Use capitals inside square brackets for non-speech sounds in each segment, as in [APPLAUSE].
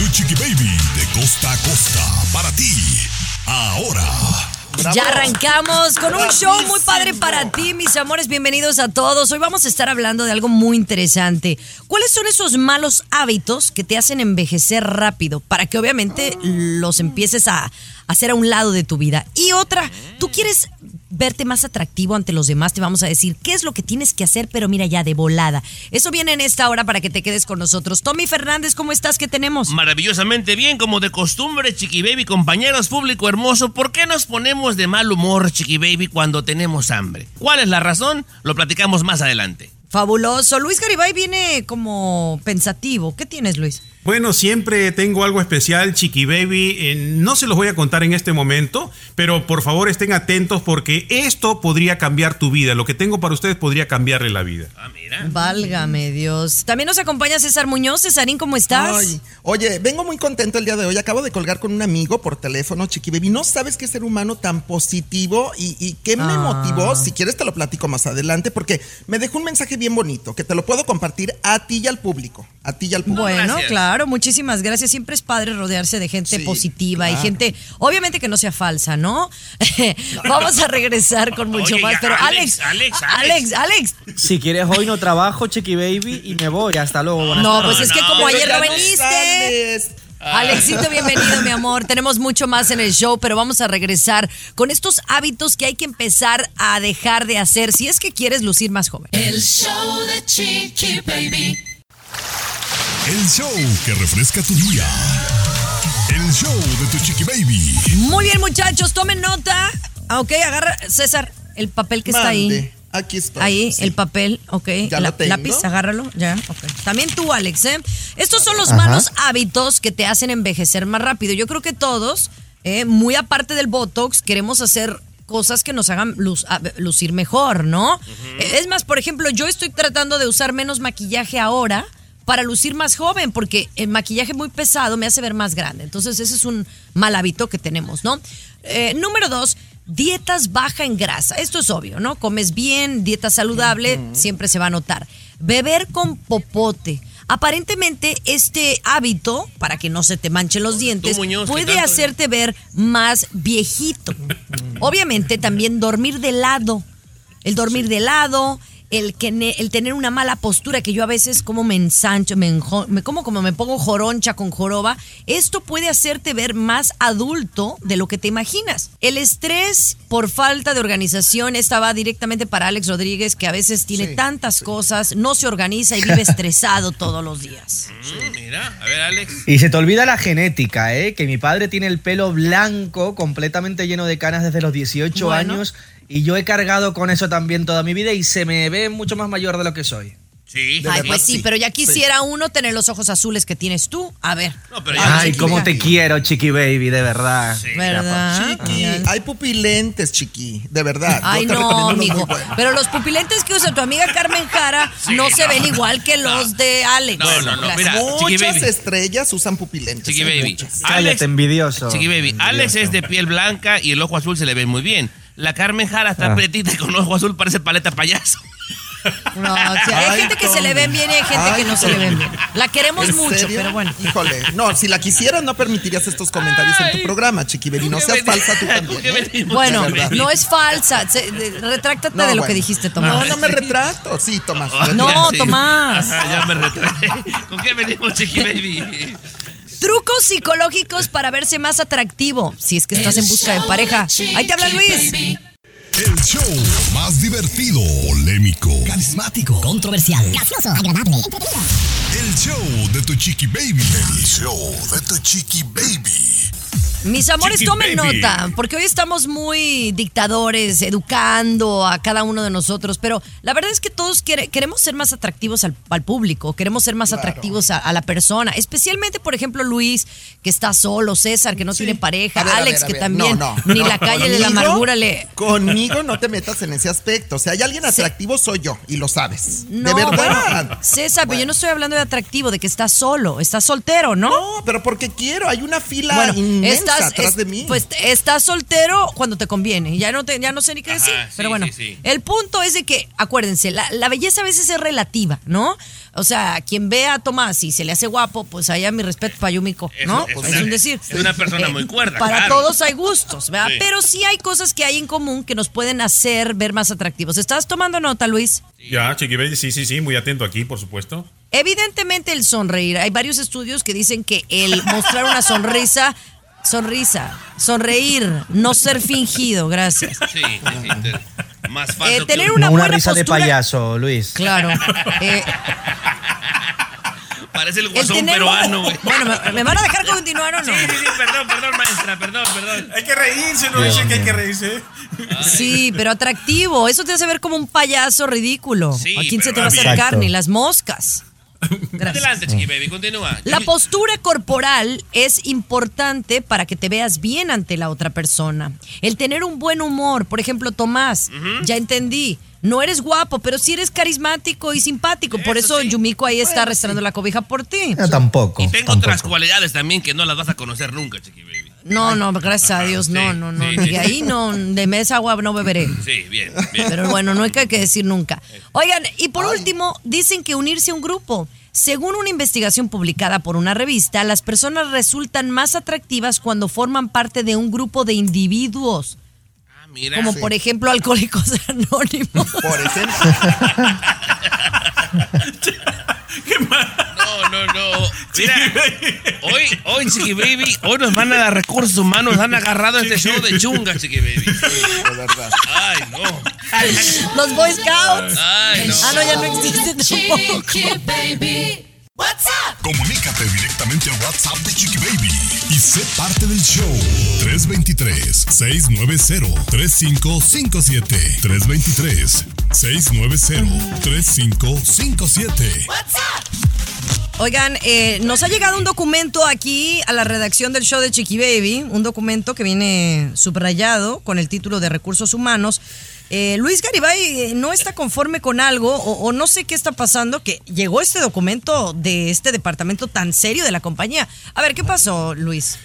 Tu Chiqui Baby de costa a costa para ti. Ahora. Ya arrancamos con un show muy padre para ti, mis amores. Bienvenidos a todos. Hoy vamos a estar hablando de algo muy interesante. ¿Cuáles son esos malos hábitos que te hacen envejecer rápido? Para que obviamente los empieces a hacer a un lado de tu vida. Y otra, tú quieres verte más atractivo ante los demás, te vamos a decir qué es lo que tienes que hacer, pero mira ya de volada. Eso viene en esta hora para que te quedes con nosotros. Tommy Fernández, ¿cómo estás? ¿Qué tenemos? Maravillosamente bien, como de costumbre, Chiqui Baby, compañeros, público hermoso, ¿por qué nos ponemos de mal humor, Chiqui Baby, cuando tenemos hambre? ¿Cuál es la razón? Lo platicamos más adelante. Fabuloso. Luis Garibay viene como pensativo. ¿Qué tienes, Luis? Bueno, siempre tengo algo especial, Chiqui Baby. Eh, no se los voy a contar en este momento, pero por favor estén atentos porque esto podría cambiar tu vida. Lo que tengo para ustedes podría cambiarle la vida. Ah, mira. Válgame Dios. También nos acompaña César Muñoz. Cesarín, ¿cómo estás? Ay, oye, vengo muy contento el día de hoy. Acabo de colgar con un amigo por teléfono, Chiqui Baby. No sabes qué ser humano tan positivo y, y qué me Ah. motivó. Si quieres, te lo platico más adelante porque me dejó un mensaje bien bonito que te lo puedo compartir a ti y al público. A ti y al público. Bueno, gracias. claro, muchísimas gracias. Siempre es padre rodearse de gente Sí, positiva y claro. gente, obviamente que no sea falsa, ¿no? [LAUGHS] Vamos a regresar con mucho Oye, más. Pero Alex, Alex, Alex, Alex, Alex. Si quieres hoy no trabajo, Chiqui Baby, y me voy. Hasta luego. buenas No, tardes. pues es que como pero ayer no no viniste. sales. Alexito, bienvenido, mi amor. Tenemos mucho más en el show, pero vamos a regresar con estos hábitos que hay que empezar a dejar de hacer si es que quieres lucir más joven. El show que refresca tu día. El show de tu Chiqui Baby. Muy bien, muchachos, tomen nota. Ah, Ok, agarra, César, el papel que está ahí. Aquí está. Ahí, Sí. el papel, ok. Ya La- lo tengo. Lápiz, agárralo, ya, ok. También tú, Alex, ¿eh? Estos son los malos hábitos que te hacen envejecer más rápido. Yo creo que todos, eh, muy aparte del Botox, queremos hacer cosas que nos hagan luz- a- lucir mejor, ¿no? Es más, por ejemplo, yo estoy tratando de usar menos maquillaje ahora para lucir más joven, porque el maquillaje muy pesado me hace ver más grande. Entonces, ese es un mal hábito que tenemos, ¿no? Eh, número dos, dietas baja en grasa. Esto es obvio, ¿no? Comes bien, dieta saludable, siempre se va a notar. Beber con popote. Aparentemente, este hábito, para que no se te manchen los dientes, Muñoz, ¿qué puede hacerte ver más viejito. Obviamente, también dormir de lado. El dormir de lado, el, que ne- el tener una mala postura, que yo a veces como me ensancho, me, enjo- me como como me pongo joroncha con joroba, esto puede hacerte ver más adulto de lo que te imaginas. El estrés por falta de organización, esta va directamente para Alex Rodríguez, que a veces tiene Sí, tantas cosas, no se organiza y vive [LAUGHS] estresado todos los días. Mm, mira, a ver, Alex. Y se te olvida la genética, ¿eh? Que mi padre tiene el pelo blanco, completamente lleno de canas desde los 18 Bueno. años. Y yo he cargado con eso también toda mi vida y se me ve mucho más mayor de lo que soy. Sí. De Ay, pues sí, pero ya quisiera uno tener los ojos azules que tienes tú. A ver. No, pero ya Ay, cómo Baby. te quiero, Chiqui Baby, de verdad. Sí. ¿Verdad? Chiqui, hay pupilentes, chiqui. De verdad. Ay, no, buenos. Pero los pupilentes que usa tu amiga Carmen Jara no se ven igual que los de Alex. No, no, no, mira. Muchas Baby. estrellas usan pupilentes. Chiqui Baby. muchas. Cállate, envidioso. Chiqui Baby. Alex es de piel blanca y el ojo azul se le ve muy bien. La Carmen Jara está Ah. pretita y con ojo azul parece paleta payaso. No, o sea, hay Ay, gente que se le ven bien y hay gente que no se le ven bien. La queremos ¿En mucho, serio? pero bueno. Híjole, no, si la quisieras no permitirías estos comentarios en tu programa, Chiqui Baby. No ¿Qué seas falsa tú ¿Qué también. ¿eh? Bueno, no es falsa. Se- de- retráctate No, de lo bueno. que dijiste, Tomás. No, no me retrato. Sí, Tomás. No, Sí. Tomás. Ajá, ya me retraté. ¿Con qué venimos, Chiqui Baby? Trucos psicológicos para verse más atractivo, si es que estás en busca de pareja. Ahí te habla Luis. El show más divertido, polémico, Carismático, controversial, gracioso, agradable, entretenido. el show de tu chiqui baby. El show de tu chiqui baby. Mis amores, Chiqui tomen baby. nota, porque hoy estamos muy dictadores, educando a cada uno de nosotros, pero la verdad es que todos queremos ser más atractivos al, al público, queremos ser más atractivos a, a la persona, especialmente, por ejemplo, Luis, que está solo, César, que no tiene pareja, ver, Alex, ver, que también No, no, [LAUGHS] ni no, la calle de la amargura le... Conmigo no te metas en ese aspecto. O sea, hay alguien atractivo, soy yo, y lo sabes. No, de verdad. bueno, César, pero yo no estoy hablando de atractivo, de que estás solo, estás soltero, ¿no? No, pero porque quiero, hay una fila Bueno, inmensa estás, atrás es- de mí. Pues estás soltero cuando te conviene. Ya no, te, ya no sé ni qué decir. sí, pero bueno, sí, sí. el punto es de que, acuérdense, la, la belleza a veces es relativa, ¿no? O sea, quien ve a Tomás y se le hace guapo, pues allá mi respeto para Yumiko, Es- ¿no? es Pues una- es un decir. es una persona muy cuerda, Para claro. todos hay gustos, ¿verdad? Sí. Pero sí hay cosas que hay en común que nos pueden hacer ver más atractivos. ¿Estás tomando nota, Luis? Ya, Chiqui sí, sí, sí, muy atento aquí, por supuesto. Evidentemente el sonreír. Hay varios estudios que dicen que el mostrar una sonrisa, sonrisa, sonreír, no ser fingido, gracias. Sí, Más falso Eh, tener un- una No una buena risa de payaso, Luis. Claro. Eh, Parece el el guasón tener- peruano, güey. Bueno, ¿me, me van a dejar continuar o no? Sí, sí, sí, perdón, perdón, maestra, perdón, perdón. Hay que reírse, no dice que hay que reírse. Sí, pero atractivo. Eso te hace ver como un payaso ridículo. Sí, ¿A quién se te va a acercar? Exacto. Ni las moscas. Gracias. Adelante, chiqui baby, continúa. La postura corporal es importante para que te veas bien ante la otra persona. El tener un buen humor, por ejemplo, Tomás, ya entendí. No eres guapo, pero sí eres carismático y simpático. Por Eso sí. Yumiko ahí está arrastrando la cobija por ti. Yo tampoco. Y tengo tampoco. otras cualidades también que no las vas a conocer nunca, chiqui baby. No, no, gracias a Dios, no, sí, no, no. sí, De sí. ahí no, de mesa agua no beberé. Sí, bien, bien. Pero bueno, no hay que decir nunca. Oigan, y por último, dicen que unirse a un grupo. Según una investigación publicada por una revista, las personas resultan más atractivas cuando forman parte de un grupo de individuos, Ah, mira. como sí. por ejemplo Alcohólicos [LAUGHS] Anónimos. Por ejemplo. [LAUGHS] No, no, no. Mira, hoy, hoy, chiqui baby, hoy nos van a dar recursos humanos, han agarrado este show de chunga, chiqui baby. de verdad. Ay, no. Los Boy Scouts. Ay, no. Ah, no, ya no existen tampoco. Comunícate directamente a WhatsApp de Chiqui Baby y sé parte del show. 323-690-3557. 323-690-3557. Oigan, eh, nos ha llegado un documento aquí a la redacción del show de Chiqui Baby, un documento que viene subrayado con el título de Recursos Humanos. Eh, Luis Garibay eh, no está conforme con algo o no sé qué está pasando, que llegó este documento de este departamento tan serio de la compañía. A ver, ¿qué pasó, Luis?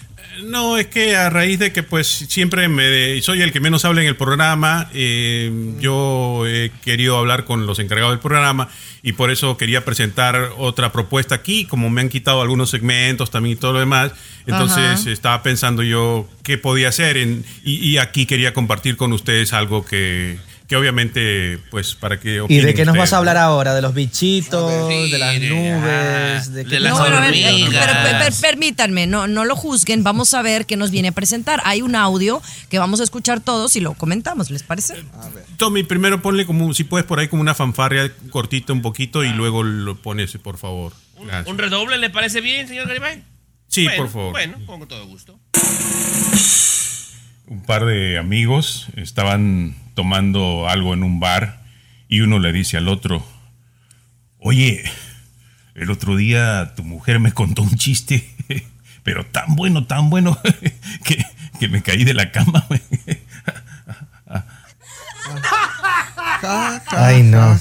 No, es que a raíz de que pues siempre me soy el que menos habla en el programa, eh, yo he querido hablar con los encargados del programa y por eso quería presentar otra propuesta aquí, como me han quitado algunos segmentos también y todo lo demás, entonces Ajá. estaba pensando yo qué podía hacer en- y, y aquí quería compartir con ustedes algo que, que obviamente pues para que ¿Y de qué nos vas a hablar ahora? ¿De los bichitos? Sí, ¿De las nubes? ah, ¿De, de qué las No, a ver, a eh, pero per- per- permítanme, no, no lo juzguen, vamos a ver qué nos viene a presentar. Hay un audio que vamos a escuchar todos y lo comentamos, ¿les parece? Tommy, primero ponle como, si puedes por ahí como una fanfarria cortita un poquito y luego lo pones, por favor. ¿Un redoble le parece bien, señor Garibay? Sí, Bueno, por favor. Bueno, con todo gusto. Un par de amigos estaban tomando algo en un bar y uno le dice al otro, oye, el otro día tu mujer me contó un chiste, [LAUGHS] pero tan bueno, tan bueno, [LAUGHS] que, que me caí de la cama. [LAUGHS] Ay, no.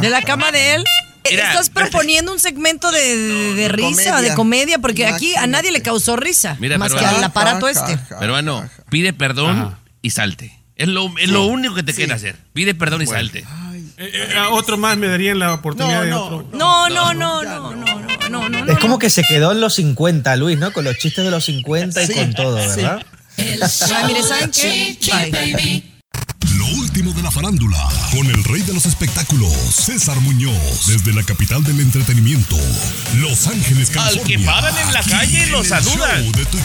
De la cama de él. Estás [LAUGHS] proponiendo un segmento de, risa, comedia. de comedia, porque aquí a nadie le causó risa, más que al aparato este. Peruano, pide perdón y salte. Es lo, único que te sí. queda hacer. Pide perdón y salte. Eh, eh, otro más me darían la oportunidad no, no, de otro. No, no, no, no, no, no, no, Es como que se quedó en los 50, Luis, ¿no? Con los chistes de los 50 y con todo, ¿verdad? mire, ¿saben qué? Lo último de la farándula, con el rey de los espectáculos, César Muñoz, desde la capital del entretenimiento, Los Ángeles, California. Al que paran en la calle lo en el saludan. de tu.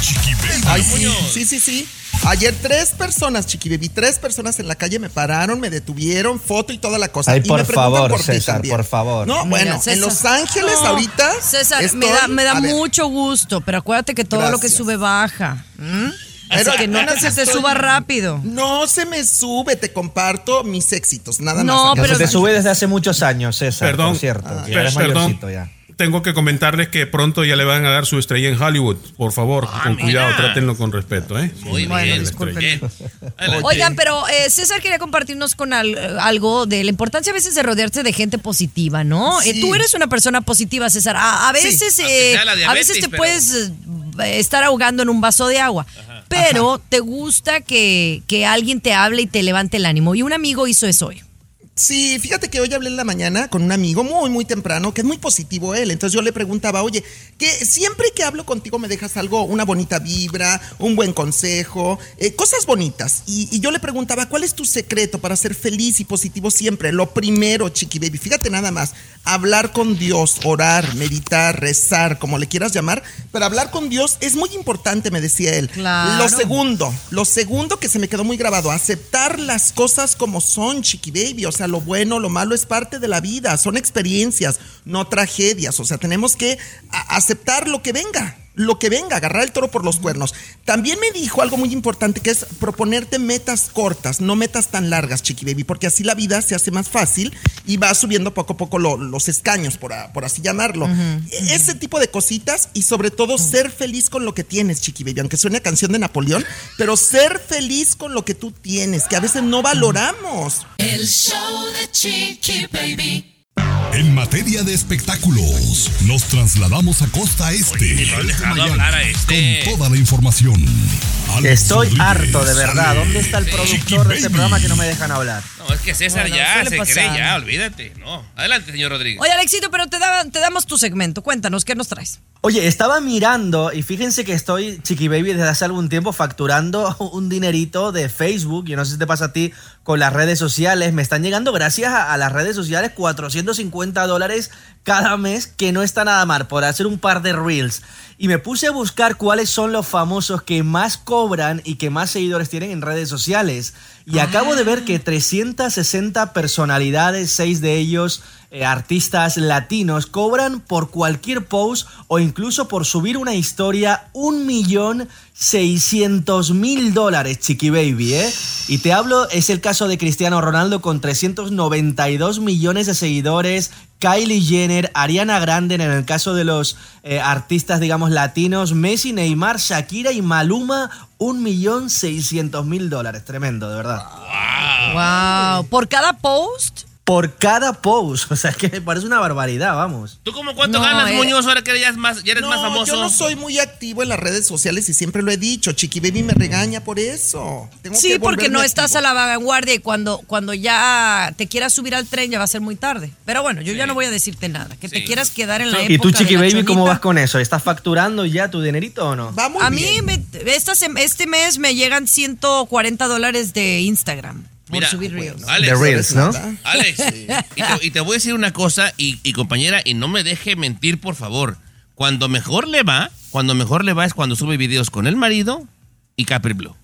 Ay, sí, sí, sí, sí. Ayer tres personas, Chiqui Baby, tres personas en la calle me pararon, me detuvieron, foto y toda la cosa. Ay, y por me favor, por César, también. por favor. No, Mira, bueno, César. en Los Ángeles No, ahorita. César, me da, me da a ver, mucho gusto, pero acuérdate que todo lo que sube baja. ¿m? Pero Así que no se te suba rápido. No se me sube, te comparto mis éxitos, nada No, más. Que pero- se te sube desde hace muchos años, César, Perdón. por cierto. Ah, Ya eres perdón. ya. Tengo que comentarles que pronto ya le van a dar su estrella en Hollywood. Por favor, Ah, con mira. cuidado, trátenlo con respeto, ¿eh? Muy Bueno, bien. disculpen. Bien. Oigan, pero eh, César quería compartirnos con al- algo de la importancia a veces de rodearse de gente positiva, ¿no? Sí. Eh, tú eres una persona positiva, César. A, a veces, Sí. eh, a veces te pero- puedes eh, estar ahogando en un vaso de agua. Pero te gusta que, que alguien te hable y te levante el ánimo. Y un amigo hizo eso hoy. Sí, fíjate que hoy hablé en la mañana con un amigo muy, muy temprano, que es muy positivo él. Entonces yo le preguntaba, oye, que siempre que hablo contigo me dejas algo, una bonita vibra, un buen consejo, eh, cosas bonitas. Y, y yo le preguntaba, ¿cuál es tu secreto para ser feliz y positivo siempre? Lo primero, Chiqui Baby, fíjate nada más, hablar con Dios, orar, meditar, rezar, como le quieras llamar, pero hablar con Dios es muy importante, me decía él. Claro. Lo segundo, lo segundo que se me quedó muy grabado, aceptar las cosas como son, Chiqui Baby. O sea, lo bueno, lo malo es parte de la vida, son experiencias, no tragedias. O sea, tenemos que aceptar lo que venga. Lo que venga, agarrar el toro por los cuernos. También me dijo algo muy importante que es proponerte metas cortas, no metas tan largas, Chiqui Baby, porque así la vida se hace más fácil y va subiendo poco a poco lo- los escaños, por, a- por así llamarlo. E- Ese tipo de cositas y sobre todo ser feliz con lo que tienes, Chiqui Baby, aunque suene a canción de Napoleón, pero ser feliz con lo que tú tienes, que a veces no valoramos. El show de Chiqui Baby. En materia de espectáculos, nos trasladamos a Costa Este. Oye, a este. Con toda la información. Alex Estoy Rodríguez, harto, de verdad. ¿Dónde está el productor de este Baby. programa que no me dejan hablar? No, es que César Bueno, ya se pasar. cree ya, olvídate. No. Adelante, señor Rodríguez. Oye, Alexito, pero te, da- te damos tu segmento. Cuéntanos, ¿qué nos traes? Oye, estaba mirando y fíjense que estoy, Chiqui Baby, desde hace algún tiempo facturando [LAUGHS] un dinerito de Facebook. Yo no sé si te pasa a ti con las redes sociales. Me están llegando gracias a, a las redes sociales 450 dólares cada mes, que no está nada mal, por hacer un par de reels. Y me puse a buscar cuáles son los famosos que más cobran y que más seguidores tienen en redes sociales. Y acabo de ver que 360 personalidades, seis de ellos eh, artistas latinos, cobran por cualquier post o incluso por subir una historia un millón seiscientos mil dólares, Chiqui Baby, ¿eh? Y te hablo, es el caso de Cristiano Ronaldo con 392 millones de seguidores, Kylie Jenner, Ariana Grande en el caso de los eh, artistas, digamos, latinos, Messi, Neymar, Shakira y Maluma, un millón seiscientos mil dólares. Tremendo, de verdad. Wow. ¿Por cada post? Por cada post. [LAUGHS] O sea, que me parece una barbaridad, vamos. ¿Tú como cuánto No, ganas, eh. Muñoz, ahora que ya, es más, ya eres No, más famoso? yo no soy muy activo en las redes sociales y siempre lo he dicho. Chiqui Baby me regaña por eso. Tengo Sí, que porque no estás activo. a la vanguardia y cuando, cuando ya te quieras subir al tren ya va a ser muy tarde. Pero bueno, yo ya no voy a decirte nada. Que te quieras quedar en la época ¿Y tú, Chiqui de la Baby, cómo vas con eso? ¿Estás facturando ya tu dinerito o no? Va muy A bien. mí me- esta sem- este mes me llegan 140 dólares de Instagram Mira, subir reels. Alex, The Reels, ¿no? Alex, [LAUGHS] y, te, y te voy a decir una cosa, y, y compañera, y no me deje mentir, por favor. Cuando mejor le va, cuando mejor le va es cuando sube videos con el marido y Capri Blue.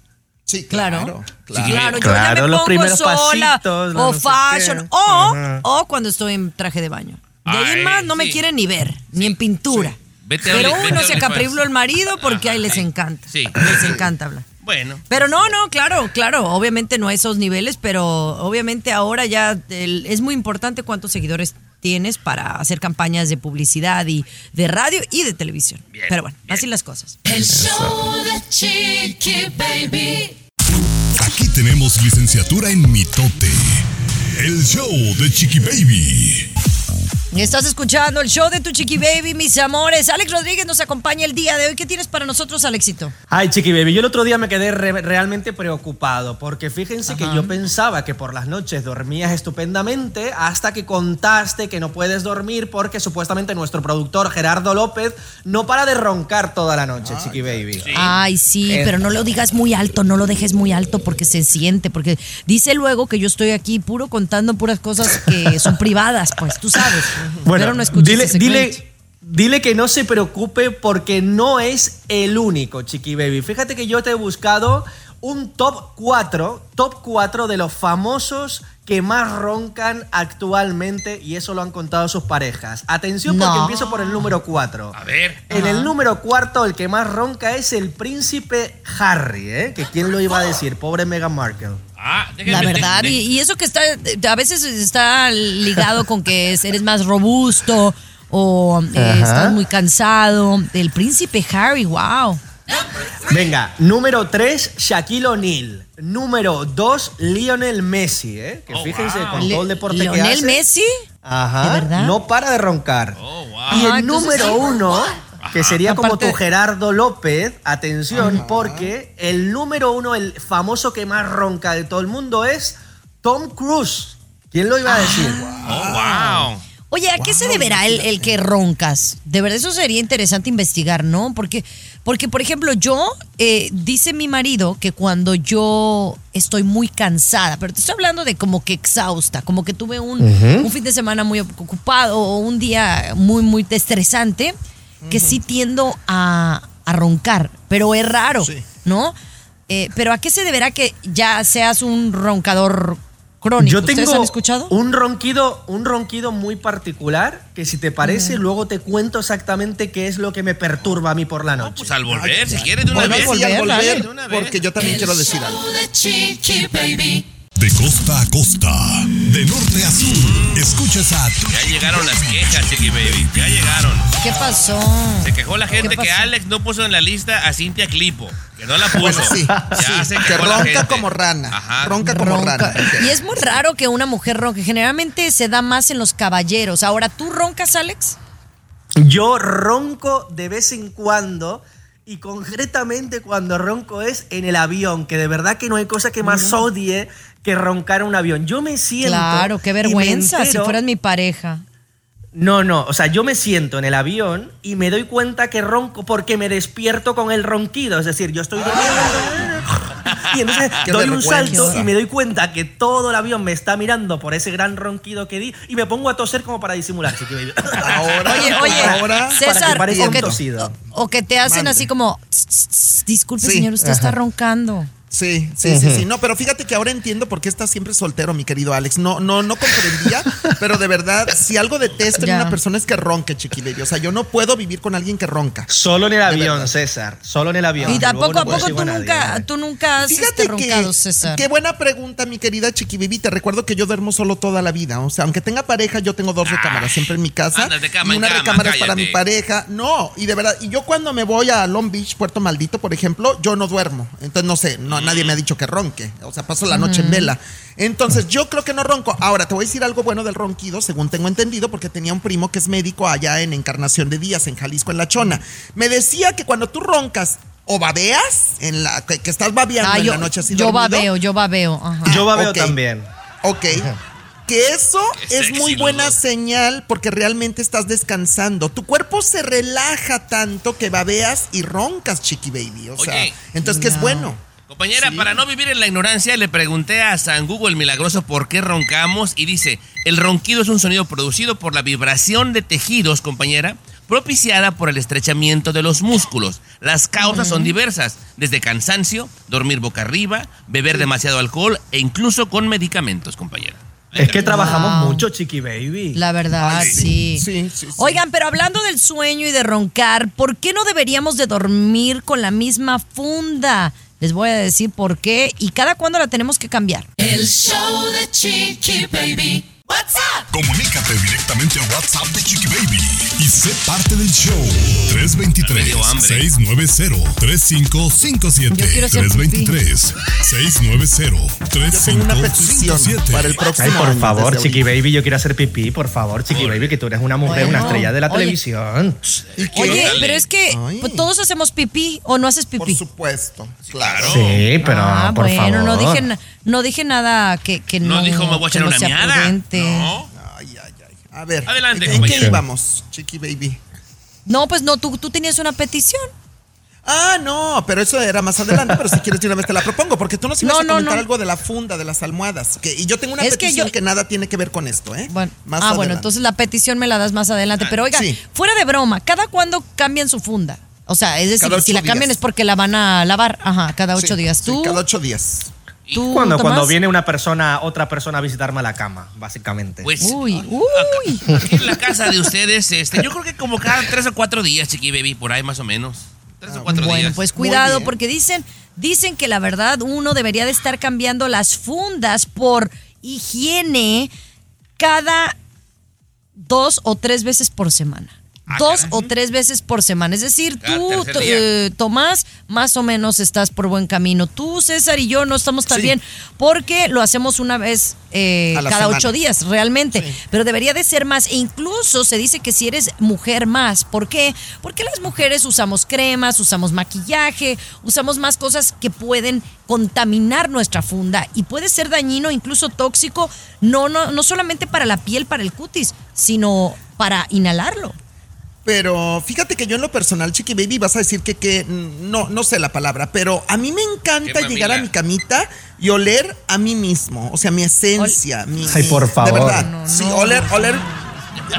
Sí, Claro. claro. Claro, claro. yo ya me los pongo primeros sola pasitos, o no fashion o, o cuando estoy en traje de baño. De ahí en Ay, más no me sí. quieren ni ver, ni en pintura. Vete a Pero Only- vete uno a se capriblo el marido porque Ajá, ahí les sí. encanta. Sí. Les encanta hablar. Bueno. Pero no, no, claro, claro, obviamente no a esos niveles, pero obviamente ahora ya el- es muy importante cuántos seguidores tienes para hacer campañas de publicidad y de radio y de televisión. Bien, pero bueno, bien. así las cosas. El show de Chiqui Baby. Aquí tenemos licenciatura en mitote. El show de Chiqui Baby. Estás escuchando el show de tu chiqui baby, mis amores. Alex Rodríguez nos acompaña el día de hoy. ¿Qué tienes para nosotros, Alexito? Ay, Chiqui Baby, yo el otro día me quedé re- realmente preocupado porque fíjense que yo pensaba que por las noches dormías estupendamente hasta que contaste que no puedes dormir porque supuestamente nuestro productor Gerardo López no para de roncar toda la noche, Chiqui Baby. Ay, sí, pero no lo digas muy alto, no lo dejes muy alto porque se siente, porque dice luego que yo estoy aquí puro contando puras cosas que son privadas, pues tú sabes. Bueno, no escuches dile, dile, dile que no se preocupe porque no es el único, Chiqui Baby. Fíjate que yo te he buscado un top 4, top 4 de los famosos que más roncan actualmente y eso lo han contado sus parejas. Atención porque No. empiezo por el número 4. A ver. En el número cuarto, el que más ronca es el príncipe Harry, ¿eh? Que quién lo iba a decir, pobre Meghan Markle. La verdad. Y, eso que está, a veces está ligado con que eres más robusto o eh, estás muy cansado. El príncipe Harry, wow. Venga, número 3, Shaquille O'Neal. Número 2, Lionel Messi, ¿eh? Que fíjense con todo el deporte que hace. ¿Lionel Messi? Ajá. ¿De verdad? No para de roncar. Oh, wow. Y el ah, número 1 que sería como tu Gerardo López, atención, porque el número uno, el famoso que más ronca de todo el mundo es Tom Cruise. ¿Quién lo iba a decir? Oh, wow. Oye, ¿a qué se deberá el, el que roncas? De verdad, eso sería interesante investigar, ¿no? Porque, porque por ejemplo, yo, eh, dice mi marido que cuando yo estoy muy cansada, pero te estoy hablando de como que exhausta, como que tuve un, un fin de semana muy ocupado o un día muy, muy estresante, que sí tiendo a, a roncar, pero es raro, ¿no? Eh, pero ¿a qué se deberá que ya seas un roncador crónico? Yo ¿Ustedes tengo han escuchado? un ronquido, un ronquido muy particular que si te parece luego te cuento exactamente qué es lo que me perturba a mí por la noche. Pues al volver, si quieres, de una Volver, vez. sí, al volver, volver, de una vez. porque yo también quiero decir algo. De Chiqui Baby. De costa a costa, de norte a sur, escuchas a Ya llegaron las quejas, Chiqui Baby. Ya llegaron. ¿Qué pasó? Se quejó la gente ¿Qué que? Alex no puso en la lista a Cintia Clipo. Que no la puso. Bueno, sí, Ya sí, se que ronca como rana. Ajá. Ronca como Ronca. rana. Y es muy raro que una mujer ronque. Generalmente se da más en los caballeros. Ahora, ¿tú roncas, Alex? Yo ronco de vez en cuando y concretamente cuando ronco es en el avión, que de verdad que no hay cosa que más odie que roncar en un avión. Yo me siento. Claro, qué vergüenza si fueras mi pareja. No, no, o sea, yo me siento en el avión y me doy cuenta que ronco porque me despierto con el ronquido, es decir, yo estoy durmiendo y entonces [LAUGHS] doy un salto y me doy cuenta que todo el avión me está mirando por ese gran ronquido que di y me pongo a toser como para disimular. [LAUGHS] Ahora, Oye, oye, ahora, para César, que parezca o un que, tosido. o que te hacen así como, "Tss, tss, tss, disculpe, Sí, señor, usted está roncando. Sí, sí, sí, sí. No, pero fíjate que ahora entiendo por qué estás siempre soltero, mi querido Alex. No, no, no comprendía, [LAUGHS] pero de verdad, si algo detesto en una persona es que ronque, chiqui baby. O sea, yo no puedo vivir con alguien que ronca. Solo en el avión. César, solo en el avión. y tampoco, no ¿a poco tú nunca, tú nunca has Fíjate este, roncado, que, César? qué buena pregunta, mi querida Chiqui Baby. Te recuerdo que yo duermo solo toda la vida. O sea, aunque tenga pareja, yo tengo dos recámaras siempre en mi casa. Y una cama, recámara es para mi pareja. No, y de verdad, y yo cuando me voy a Long Beach, Puerto Maldito, por ejemplo, yo no duermo. Entonces, no sé, no, nadie me ha dicho que ronque. O sea, paso la noche en vela. Entonces, yo creo que no ronco. Ahora, te voy a decir algo bueno del ronquido, según tengo entendido, porque tenía un primo que es médico allá en Encarnación de Díaz, en Jalisco, en La Chona. Me decía que cuando tú roncas o babeas, en la, que, que estás babeando Ah, en yo, la noche así yo dormido, babeo, yo babeo. Ajá. Yo babeo también. Ok. Que eso Qué es muy buena señal porque realmente estás descansando. Tu cuerpo se relaja tanto que babeas y roncas, chiqui baby. O sea, entonces que es No. bueno. Compañera, para no vivir en la ignorancia, le pregunté a San Google el Milagroso por qué roncamos y dice, el ronquido es un sonido producido por la vibración de tejidos, compañera, propiciada por el estrechamiento de los músculos. Las causas son diversas, desde cansancio, dormir boca arriba, beber demasiado alcohol e incluso con medicamentos, compañera. Es que trabajamos Wow. mucho, chiqui baby. La verdad, Ay, sí. sí, sí, sí. Oigan, pero hablando del sueño y de roncar, ¿por qué no deberíamos de dormir con la misma funda? Les voy a decir por qué y cada cuándo la tenemos que cambiar. El show de Chiqui Baby. Comunícate directamente al WhatsApp de Chiqui Baby y sé parte del show. 323-690-3557. Yo quiero hacer 323-690-3557. para el próximo Ay, por favor, Chiqui Baby, yo quiero hacer pipí, por favor, Chiqui Baby, que tú eres una mujer, una estrella de la Oye. televisión. Oye, pero es que pues, todos hacemos pipí o no haces pipí. Por supuesto, claro. Sí, pero ah, por bueno, no favor. dije, na- no dije nada que, que no. No dijo, me voy a echar no una miada. No. A ver, Adelante, ¿en qué íbamos, Chiqui Baby? No, pues no, tú, tú tenías una petición. Ah, no, pero eso era más adelante, pero si quieres de una vez te la propongo, porque tú nos ibas No, a comentar no. algo de la funda, de las almohadas, que, y yo tengo una Es que petición yo- que, nada tiene que ver con esto, ¿eh? Bueno, Más ah, bueno, entonces la petición me la das más adelante. Pero oiga, sí. fuera de broma, ¿cada cuándo cambian su funda? O sea, es decir, si la cambian días. es porque la van a lavar. Ajá, cada ocho Sí, días. sí, ¿Tú? cada ocho días. ¿Tú, Cuando, Tomás? cuando viene una persona, otra persona a visitarme a la cama, básicamente. Pues, Uy, uy. Aquí en la casa de ustedes, este, yo creo que como cada tres o cuatro días, Chiqui Baby, por ahí más o menos. Tres o cuatro Bueno, días. pues cuidado, porque dicen, dicen que la verdad uno debería de estar cambiando las fundas por higiene cada dos o tres veces por semana. Dos o tres veces por semana. Es decir, tú, eh, Tomás, más o menos estás por buen camino. Tú, César y yo no estamos tan Sí. bien porque lo hacemos una vez eh, cada semana. ocho días, realmente. Pero debería de ser más. E incluso se dice que si eres mujer más. ¿Por qué? Porque las mujeres usamos cremas, usamos maquillaje, usamos más cosas que pueden contaminar nuestra funda y puede ser dañino, incluso tóxico, no, no, no solamente para la piel, para el cutis, sino para inhalarlo. Pero fíjate que yo en lo personal, Chiqui Baby, vas a decir que, que no, no sé la palabra, pero a mí me encanta llegar a mi camita y oler a mí mismo, o sea, mi esencia. mi, Ay, por favor. De verdad. No, sí, oler, oler.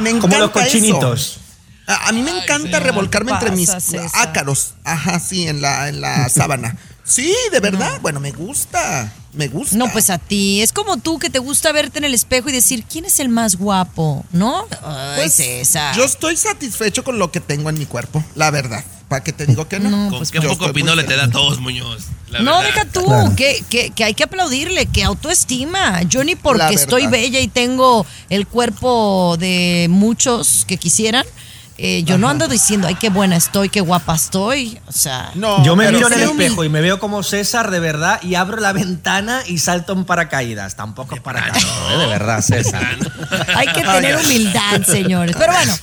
Me encanta Como los eso. cochinitos. A, a mí me encanta revolcarme ¿qué entre mis ácaros. Ajá, sí, en la, en la [LAUGHS] sábana. Sí, de verdad. Bueno, me gusta. Me gusta. No, pues a ti. Es como tú que te gusta verte en el espejo y decir, ¿quién es el más guapo? ¿No? Ay, Pues, César. Yo estoy satisfecho con lo que tengo en mi cuerpo, la verdad. ¿Para qué te digo que no? No, ¿Con pues, qué yo poco estoy muy pinole te da feliz. todos, Muñoz? La no, verdad. deja tú, Claro. que, que, que hay que aplaudirle, que autoestima. Yo ni porque estoy bella y tengo el cuerpo de muchos que quisieran, eh, yo no ando diciendo, ay, qué buena estoy, qué guapa estoy. O sea, No, Yo me miro en el espejo y me veo como César de verdad y abro la ventana y salto en paracaídas. Tampoco es para tanto, ¿eh? de verdad, César. hay que tener humildad, señores. Pero [LAUGHS] bueno,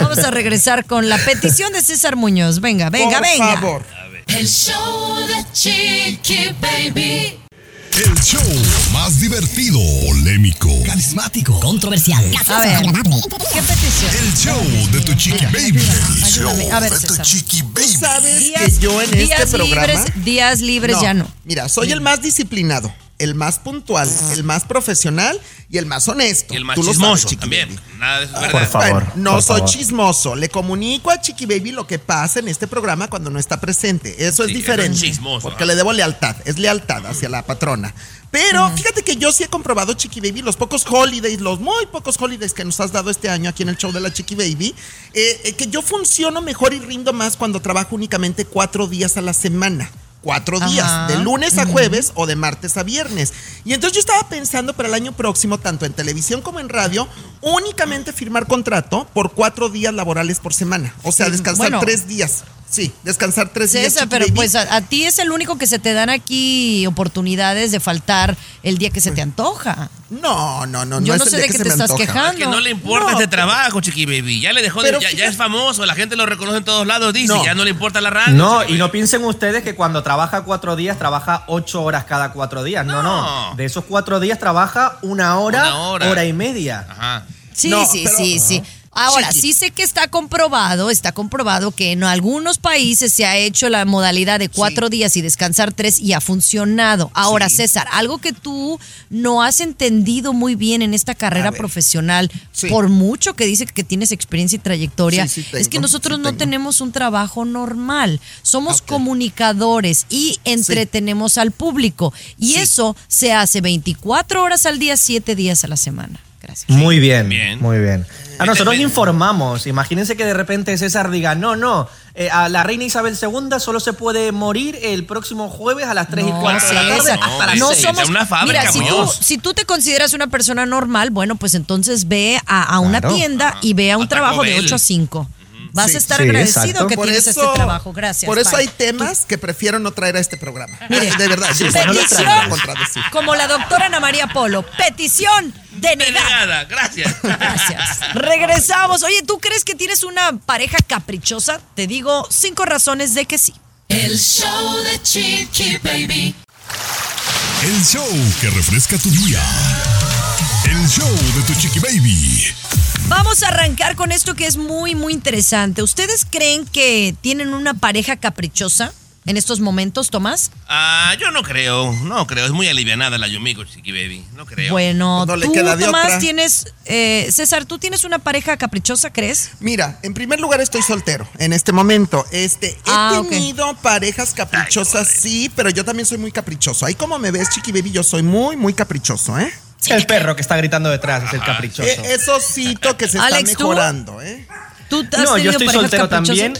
vamos a regresar con la petición de César Muñoz. Venga, venga, Por venga. favor. El show de Chiqui Baby. El show más divertido, polémico, Carismático, controversial, A gracioso, ver, agradable. ¿qué petición? el show de tu chiqui baby. El show ayúdame. A ver, de tu chiqui baby. ¿Sabes Días, que yo en días este programa... libres, días libres ya no. Mira, soy el más disciplinado, el más puntual, el más profesional y el más honesto. Y el más Tú chismoso sabes, también. Nada de eso es Por verdad. favor. Bueno, no por soy favor. chismoso. Le comunico a Chiqui Baby lo que pasa en este programa cuando no está presente. Eso es Sí, eso es diferente. chismoso, porque le debo lealtad. Es lealtad hacia la patrona. Pero fíjate que yo sí he comprobado, Chiqui Baby, los pocos holidays, los muy pocos holidays que nos has dado este año aquí en el show de la Chiqui Baby, eh, eh, que yo funciono mejor y rindo más cuando trabajo únicamente cuatro días a la semana. Cuatro días, Ajá. de lunes a jueves o de martes a viernes. Y entonces yo estaba pensando para el año próximo, tanto en televisión como en radio, únicamente firmar contrato por cuatro días laborales por semana. O sea, descansar bueno. tres días. Sí, descansar tres días. César, pero Baby. pues a, a ti es el único que se te dan aquí oportunidades de faltar el día que se te antoja. No, no, no. Yo no sé de qué te estás antoja. quejando. Es que no le importa No, este pero- trabajo, Chiqui Baby. Ya le dejó de. Ya, es famoso, la gente lo reconoce en todos lados, dice. No. Ya no le importa la radio. No, y no piensen ustedes que cuando trabaja cuatro días, trabaja ocho horas cada cuatro días. No, no. No. De esos cuatro días trabaja una hora, Una hora. hora y media. Ajá. Sí, No, sí, pero- sí, sí. Ahora, sí sé que está comprobado, está comprobado que en algunos países se ha hecho la modalidad de cuatro días y descansar tres y ha funcionado. Ahora, Sí. César, algo que tú no has entendido muy bien en esta carrera profesional, Sí. por mucho que dices que tienes experiencia y trayectoria, Sí, sí es que nosotros sí no tenemos un trabajo normal. Somos comunicadores y entretenemos al público. Y Sí. eso se hace 24 horas al día, 7 días a la semana. gracias. Muy bien, Bien. muy bien. A nosotros informamos. Imagínense que de repente César diga, no, no, eh, a la reina Isabel II solo se puede morir el próximo jueves a las 3 y No, 4 de la tarde César, hasta las no 6. somos una fábrica, mira si tú, si tú te consideras una persona normal bueno pues entonces ve a, a una Claro. tienda y ve a un A trabajo de Bell. 8 a 5 vas Sí. a estar Sí, agradecido exacto. que Por tienes eso, este trabajo gracias por eso bye. hay temas que prefiero no traer a este programa. Mire, de verdad, yo [LAUGHS] bueno, lo petición como la doctora Ana María Polo petición denegada Denegada, gracias. [LAUGHS] Gracias. Regresamos. Oye, ¿tú crees que tienes una pareja caprichosa? Te digo cinco razones de que sí. El show de Chiqui Baby. El show que refresca tu día. El show de tu chiqui baby. Vamos a arrancar con esto que es muy, muy interesante. ¿Ustedes creen que tienen una pareja caprichosa en estos momentos, Tomás? Ah, yo no creo, no creo. Es muy alivianada la Yumiko, Chiqui Baby. No creo. Bueno, no le tú, queda de Tomás, otra. tienes... eh, César, ¿tú tienes una pareja caprichosa, crees? Mira, en primer lugar estoy soltero en este momento. Este, he Ah, tenido parejas caprichosas, sí, pero yo también soy muy caprichoso. Ahí como me ves, Chiqui Baby, yo soy muy, muy caprichoso, ¿eh? El perro que está gritando detrás es el caprichoso. Eh, eso cito que se Alex, está ¿tú? mejorando, ¿eh? ¿Tú has no, tenido yo estoy soltero también.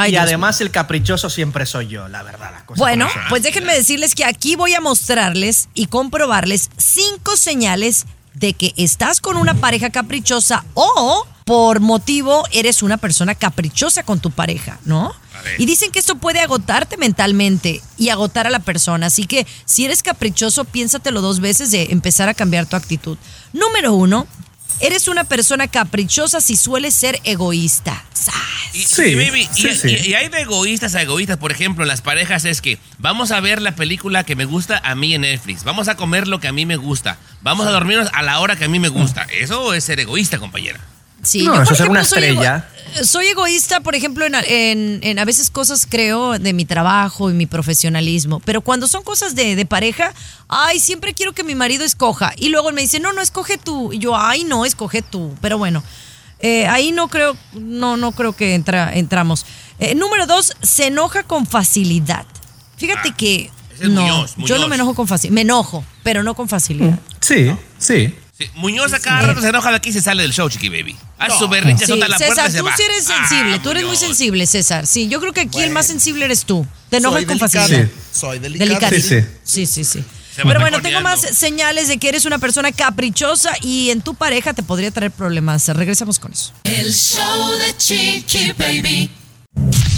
Ay, y Dios además el caprichoso siempre soy yo, la verdad. las cosas Bueno, pues déjenme decirles que aquí voy a mostrarles y comprobarles cinco señales de que estás con una pareja caprichosa o por motivo eres una persona caprichosa con tu pareja, ¿no? Y dicen que esto puede agotarte mentalmente y agotar a la persona. Así que si eres caprichoso, piénsatelo dos veces de empezar a cambiar tu actitud. Número uno, eres una persona caprichosa si sueles ser egoísta. Sí, y, baby, sí, y, sí. y- y hay de egoístas a egoístas, por ejemplo, en las parejas es que vamos a ver la película que me gusta a mí en Netflix, vamos a comer lo que a mí me gusta, vamos a dormirnos a la hora que a mí me gusta. Eso es ser egoísta, compañera. Sí, No, yo, eso por es ser una soy estrella. Soy, egoísta, por ejemplo, en, en- en a veces cosas creo de mi trabajo y mi profesionalismo, pero cuando son cosas de, de pareja, ay, siempre quiero que mi marido escoja. Y luego me dice, no, no, escoge tú. Y yo, ay, no, escoge tú. Pero bueno, eh, ahí no creo, no, no creo que entra, entramos. Eh, número dos, se enoja con facilidad. Fíjate que Ah, es no, Muñoz, yo no me enojo con facilidad. Me enojo, pero no con facilidad. Sí, sí. Sí, Muñoz a cada rato se enoja de aquí y se sale del show, chiqui baby. Haz su berrinche, Sí, la puerta César, se tú va. sí eres sensible, Ah, tú eres muy sensible, César. Sí, yo creo que aquí el más sensible eres tú. Te enojas con facilidad. Soy delicado. Sí, Sí, sí, sí. Pero bueno, tengo más señales de que eres una persona caprichosa y en tu pareja te podría traer problemas. Regresamos con eso. El show de Chiqui Baby.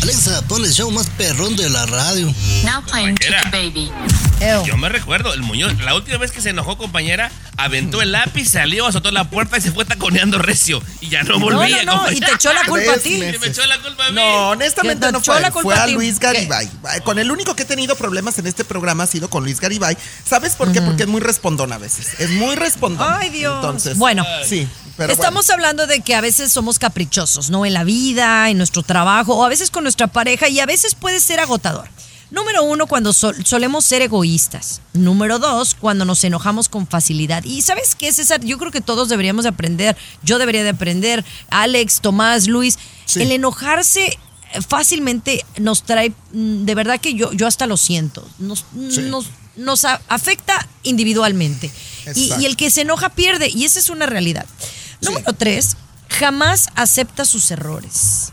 Alexa, pon el show más perrón de la radio. Now playing. Baby. Yo me recuerdo, el Muñoz, la última vez que se enojó, compañera, aventó el lápiz, salió, azotó la puerta y se fue taconeando recio. Y ya no volvía, no, no, y te echó la culpa a [LAUGHS] ti. Y me echó la culpa a mí. No, honestamente no te echó fue. la culpa Fue a. Luis ¿Qué? Garibay. Con el único que he tenido problemas en este programa ha sido con Luis Garibay. ¿Sabes por qué? Porque es muy respondón a veces. Es muy respondón. Ay, Dios. Entonces, Bueno. sí. Pero Estamos hablando de que a veces somos caprichosos, ¿no? En la vida, en nuestro trabajo o a veces con nuestra pareja y a veces puede ser agotador. Número uno, cuando sol- solemos ser egoístas. Número dos, cuando nos enojamos con facilidad. Y ¿sabes qué, César? Yo creo que todos deberíamos de aprender. Yo debería de aprender. Alex, Tomás, Luis. Sí. El enojarse fácilmente nos trae, mm, de verdad que yo, yo hasta lo siento. Nos, Sí. nos, nos afecta individualmente. Y el que se enoja pierde. Y esa es una realidad. Número tres, jamás acepta sus errores.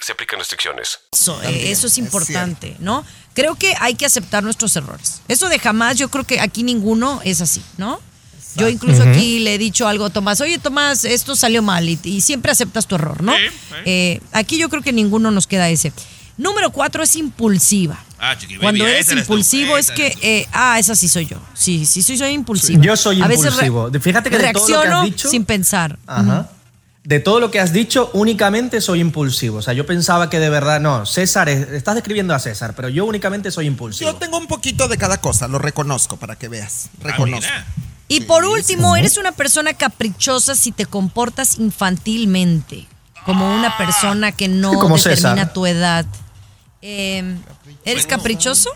Se aplican restricciones. Eso, eh, eso es importante, ¿no? Creo que hay que aceptar nuestros errores. Eso de jamás, yo creo que aquí ninguno es así, ¿no? Yo incluso aquí le he dicho algo a Tomás, oye Tomás, esto salió mal y, y siempre aceptas tu error, ¿no? Sí, sí. Eh, aquí yo creo que ninguno nos queda ese. Número cuatro es impulsiva. Ah, chiqui baby, Cuando eres impulsivo es que, eh, ah, esa sí soy yo. Sí, sí, soy, soy impulsivo. Yo soy A veces impulsivo. Fíjate que de todo lo que has reacciono dicho- sin pensar. Ajá. De todo lo que has dicho, únicamente soy impulsivo. O sea, yo pensaba que de verdad, no, César, es- estás describiendo a César, pero yo únicamente soy impulsivo. Yo tengo un poquito de cada cosa, lo reconozco para que veas. Ah, Reconozco. Y por último, eres una persona caprichosa si te comportas infantilmente, como una persona que no Como determina César. tu edad. Eh, ¿Eres caprichoso?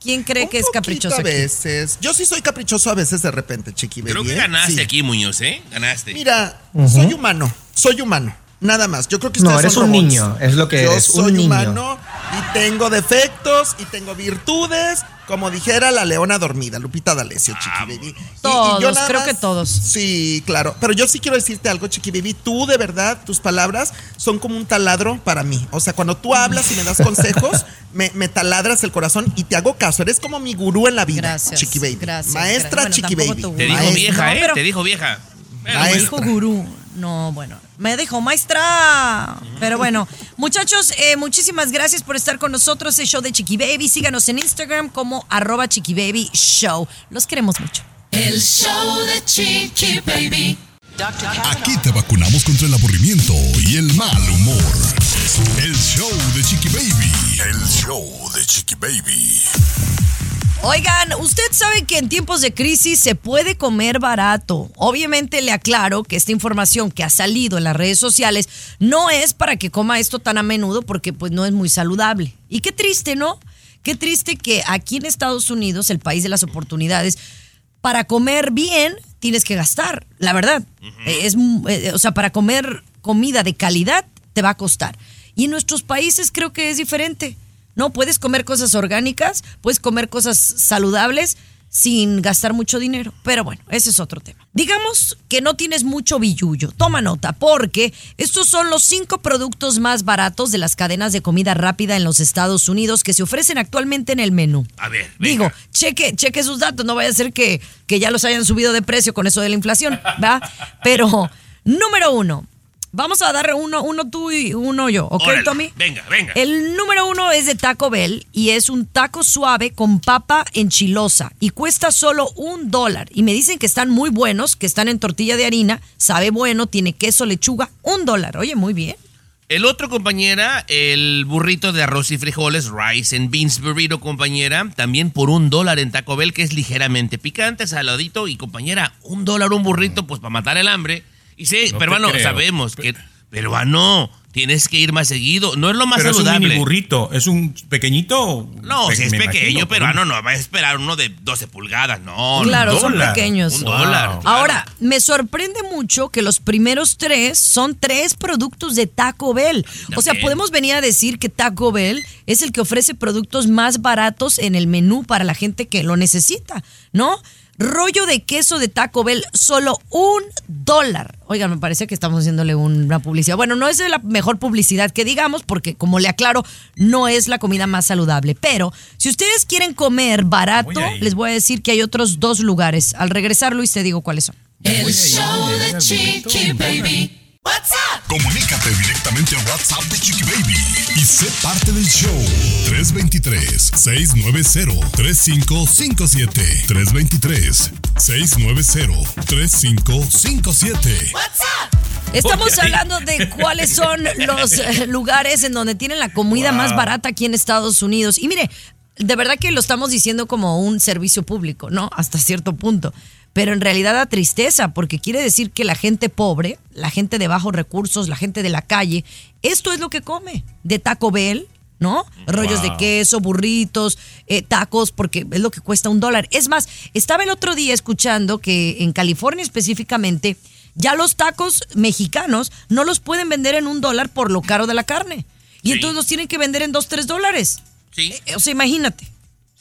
¿Quién cree que es caprichoso? a aquí? veces. Yo sí soy caprichoso a veces de repente, Chiqui. Creo que ¿eh? ganaste Sí. aquí, Muñoz, ¿eh? Ganaste. Mira, soy humano, soy humano. Nada más. Yo creo que No, ustedes eres son un robots. niño, es lo que Yo eres, un soy niño. humano y tengo defectos y tengo virtudes, como dijera la leona dormida, Lupita D'Alessio, Chiqui Baby. Y- y yo Todos, creo más- que todos. Sí, claro. Pero yo sí quiero decirte algo, Chiqui Baby. Tú, de verdad, tus palabras son como un taladro para mí. O sea, cuando tú hablas y me das consejos, [LAUGHS] me, me taladras el corazón y te hago caso. Eres como mi gurú en la vida, Gracias, Chiqui Baby. gracias, Maestra gracias. Bueno, Chiqui Baby. tu Te dijo Maestra. vieja, No, ¿eh? Te dijo vieja. Bueno. dijo gurú. No, bueno. Me dijo maestra. Pero bueno, [LAUGHS] muchachos, eh, muchísimas gracias por estar con nosotros. El show de Chiqui Baby. Síganos en Instagram como arroba Chiqui Baby Show. Los queremos mucho. El show de Chiqui Baby. Aquí te vacunamos contra el aburrimiento y el mal humor. El show de Chiqui Baby. El show de Chiqui Baby. Oigan, usted sabe que en tiempos de crisis se puede comer barato. Obviamente le aclaro que esta información que ha salido en las redes sociales no es para que coma esto tan a menudo porque pues no es muy saludable. Y qué triste, ¿no? Qué triste que aquí en Estados Unidos, el país de las oportunidades, para comer bien tienes que gastar, la verdad. Eh, Es, eh, o sea, para comer comida de calidad te va a costar. Y en nuestros países creo que es diferente. No, puedes comer cosas orgánicas, puedes comer cosas saludables sin gastar mucho dinero. Pero bueno, ese es otro tema. Digamos que no tienes mucho billullo. Toma nota, porque estos son los cinco productos más baratos de las cadenas de comida rápida en los Estados Unidos que se ofrecen actualmente en el menú. A ver, Digo, cheque, cheque sus datos, no vaya a ser que, que ya los hayan subido de precio con eso de la inflación, ¿va? Pero, número uno, vamos a dar uno, uno tú y uno yo, ¿ok, Órale, Tommy? Venga, venga. El número uno es de Taco Bell y es un taco suave con papa enchilosa y cuesta solo un dólar. Y me dicen que están muy buenos, que están en tortilla de harina, sabe bueno, tiene queso, lechuga, un dólar. Oye, muy bien. El otro, compañera, el burrito de arroz y frijoles, rice and beans burrito, compañera, también por un dólar en Taco Bell, que es ligeramente picante, saladito, y compañera, un dólar un burrito, pues para matar el hambre. Y sí, No peruano, sabemos que, peruano, tienes que ir más seguido, no es lo más Pero es un saludable. mini burrito, es un pequeñito. no, si es pequeño, imagino, peruano, no va a esperar uno de 12 pulgadas, no. Claro, un son pequeños. Un dólar. claro. Ahora, me sorprende mucho que los primeros tres son tres productos de Taco Bell. O sea, podemos venir a decir que Taco Bell es el que ofrece productos más baratos en el menú para la gente que lo necesita, ¿no? Rollo de queso de Taco Bell, solo un dólar. Oigan, me parece que estamos haciéndole una publicidad. Bueno, no es la mejor publicidad que digamos, porque como le aclaro, no es la comida más saludable. Pero si ustedes quieren comer barato, Voy les voy a decir que hay otros dos lugares. Al regresar, Luis, te digo cuáles son. El show de Chiqui Baby. What's up? Comunícate directamente al WhatsApp de Chiqui Baby y sé parte del show. 323-690-3557. 323-690-3557. Estamos Ok. hablando de cuáles son los eh, lugares en donde tienen la comida Wow. más barata aquí en Estados Unidos. Y mire, de verdad que lo estamos diciendo como un servicio público, ¿no? Hasta cierto punto. Pero en realidad da tristeza porque quiere decir que la gente pobre, la gente de bajos recursos, la gente de la calle, esto es lo que come. De Taco Bell, ¿no? Rollos de queso, burritos, eh, tacos, porque es lo que cuesta un dólar. Es más, estaba el otro día escuchando que en California específicamente, ya los tacos mexicanos no los pueden vender en un dólar por lo caro de la carne. Y entonces los tienen que vender en dos, tres dólares. Sí. Eh, o sea, imagínate.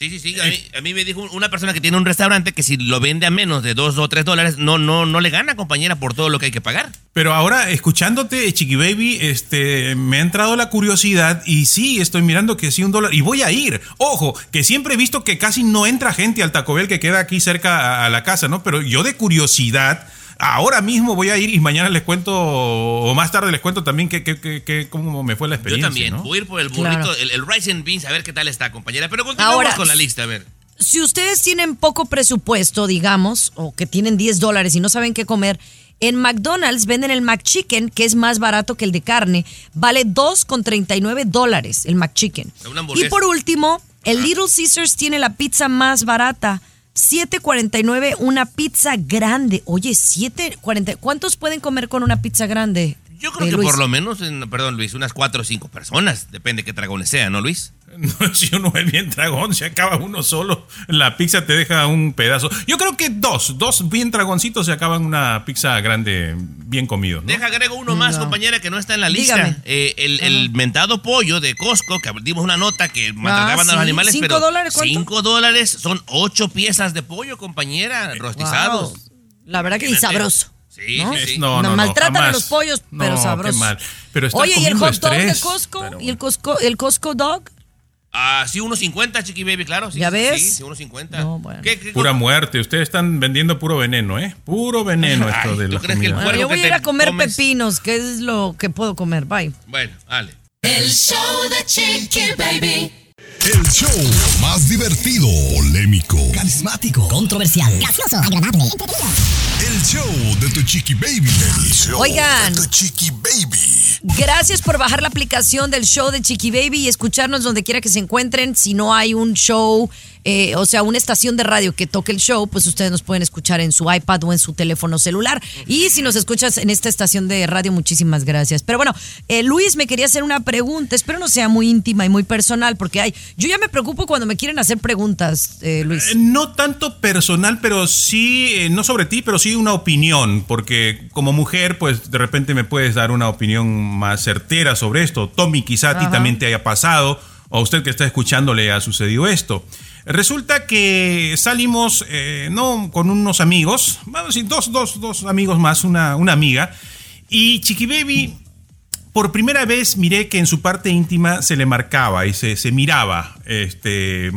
Sí, sí, sí. A mí, a mí me dijo una persona que tiene un restaurante que si lo vende a menos de dos o tres dólares, no, no, no le gana, compañera, por todo lo que hay que pagar. Pero ahora, escuchándote, Chiqui Baby, este, me ha entrado la curiosidad y sí, estoy mirando que sí, un dólar. Y voy a ir. Ojo, que siempre he visto que casi no entra gente al Taco Bell que queda aquí cerca a, a la casa, ¿no? Pero yo de curiosidad, ahora mismo voy a ir y mañana les cuento, o más tarde les cuento también que, que- que- que- cómo me fue la Yo experiencia. también. ¿no? Voy a ir por el burrito, Claro. el, el rice and beans, a ver qué tal está, compañera. Pero continuamos Ahora, con la lista, a ver. si ustedes tienen poco presupuesto, digamos, o que tienen 10 dólares y no saben qué comer, en McDonald's venden el McChicken, que es más barato que el de carne. Vale 2,39 dólares el McChicken. Y por último, el Little Caesars tiene la pizza más barata. 7.49 una pizza grande. Oye, 7.40. ¿Cuántos pueden comer con una pizza grande? Yo creo que Luis? por lo menos, en- perdón Luis, unas cuatro o cinco personas. Depende qué dragones sean, ¿no Luis? [LAUGHS] No, si uno es bien dragón, se acaba uno solo. La pizza te deja un pedazo. Yo creo que dos, dos bien dragoncitos se acaban una pizza grande, bien comido. ¿no? Deja agrego uno más, No. compañera, que no está en la lista. Dígame. Eh, el, el mentado pollo de Costco, que dimos una nota que maltrataban a los sí. animales, ¿Cinco pero dólares cuánto? cinco dólares son ocho piezas de pollo, compañera, rostizados. Wow. La verdad que y sabroso. Sí, ¿no? sí, sí. No, no, Nos no, maltratan a los pollos, pero No, qué sabroso. mal. Pero Oye, ¿y el hot dog de. Costco? ¿Y el Costco, el Costco dog? Ah, sí, 1.50, chiqui baby, claro. Sí, ¿Ya ves? Sí, sí, 1.50. ¿Qué- qué- Pura muerte. Ustedes están vendiendo puro veneno, ¿eh? Puro veneno [LAUGHS] esto Ay, de ¿tú la crees que el comida. puerco yo voy que a ir a comer comes- pepinos, que es lo que puedo comer. Bye. Bueno, dale. El show de Chiqui Baby. El show más divertido, polémico, Carismático, controversial, gracioso, agradable, el show de tu chiqui baby. El show Oigan. de tu chiqui baby. Gracias por bajar la aplicación del show de Chiqui Baby y escucharnos donde quiera que se encuentren. Si no hay un show, eh, o sea, una estación de radio que toque el show, pues ustedes nos pueden escuchar en su iPad o en su teléfono celular. Y si nos escuchas en esta estación de radio, muchísimas gracias. Pero bueno, eh, Luis me quería hacer una pregunta. Espero no sea muy íntima y muy personal, porque hay, yo ya me preocupo cuando me quieren hacer preguntas, eh, Luis. Eh, No tanto personal, pero sí, eh, no sobre ti, pero sí una opinión, porque como mujer, pues de repente me puedes dar una opinión más certera sobre esto. Tommy, quizá a ti también te haya pasado, o a usted que está escuchando le ha sucedido esto. Resulta que salimos, eh, no, con unos amigos, vamos a decir, dos, dos, dos amigos más, una, una amiga, y Chiqui Baby por primera vez miré que en su parte íntima se le marcaba y se, se miraba. Este,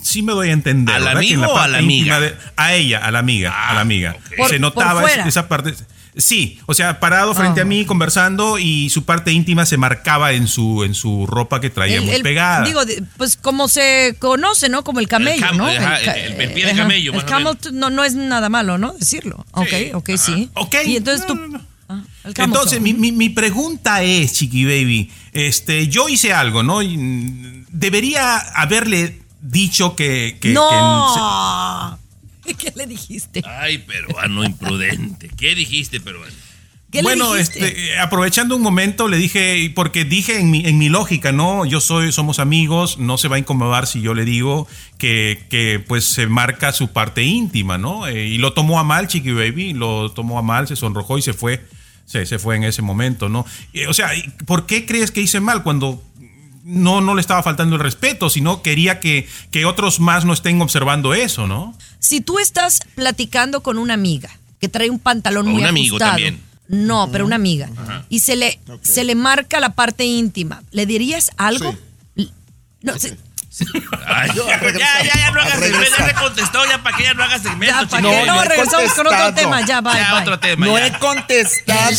sí me doy a entender. ¿Al ¿verdad? Que en amigo o a la íntima amiga? de- a ella, a la amiga, a la amiga. Por- se por notaba fuera. esa, esa parte. Sí, o sea, parado frente Ah. a mí conversando y su parte íntima se marcaba en su, en su ropa que traía El- muy el- pegada. Digo, pues como se conoce, ¿no? Como el camello, cam- ¿no? ajá, el- el pie de camello, El o camel menos. no, no es nada malo, ¿no? Decirlo. Ok, ok, sí. Y entonces tú... Ah, el Entonces, mi, mi- mi pregunta es, Chiqui Baby, este, yo hice algo, ¿no? Mm, Debería haberle dicho que... que- que ¡No! [LAUGHS] ¿Qué le dijiste? Ay, peruano imprudente. ¿Qué dijiste, peruano? ¿Qué le bueno, este, eh, aprovechando un momento, le dije, porque dije en mi, en mi lógica, ¿no? Yo soy, somos amigos, no se va a incomodar si yo le digo que, que pues se marca su parte íntima, ¿no? Eh, y lo tomó a mal, Chiqui Baby, lo tomó a mal, se sonrojó y se fue. Se, se fue en ese momento, ¿no? Eh, o sea, ¿por qué crees que hice mal cuando no, no le estaba faltando el respeto, sino quería que, que otros más no estén observando eso, ¿no? Si tú estás platicando con una amiga que trae un pantalón O muy un amigo ajustado. también. No, pero una amiga. Ajá. Y se le, se le marca la parte íntima. ¿Le dirías algo? L- No, se- Ay, Yo, ya, ya, ya, ya no hagas segmento. Ya te contestó, ya para que ya no hagas segmento. Ya, ¿pa' chiqui. qué? No, regresamos con otro tema, ya, bye, Ya, bye. otro tema, No ya. he contestado, El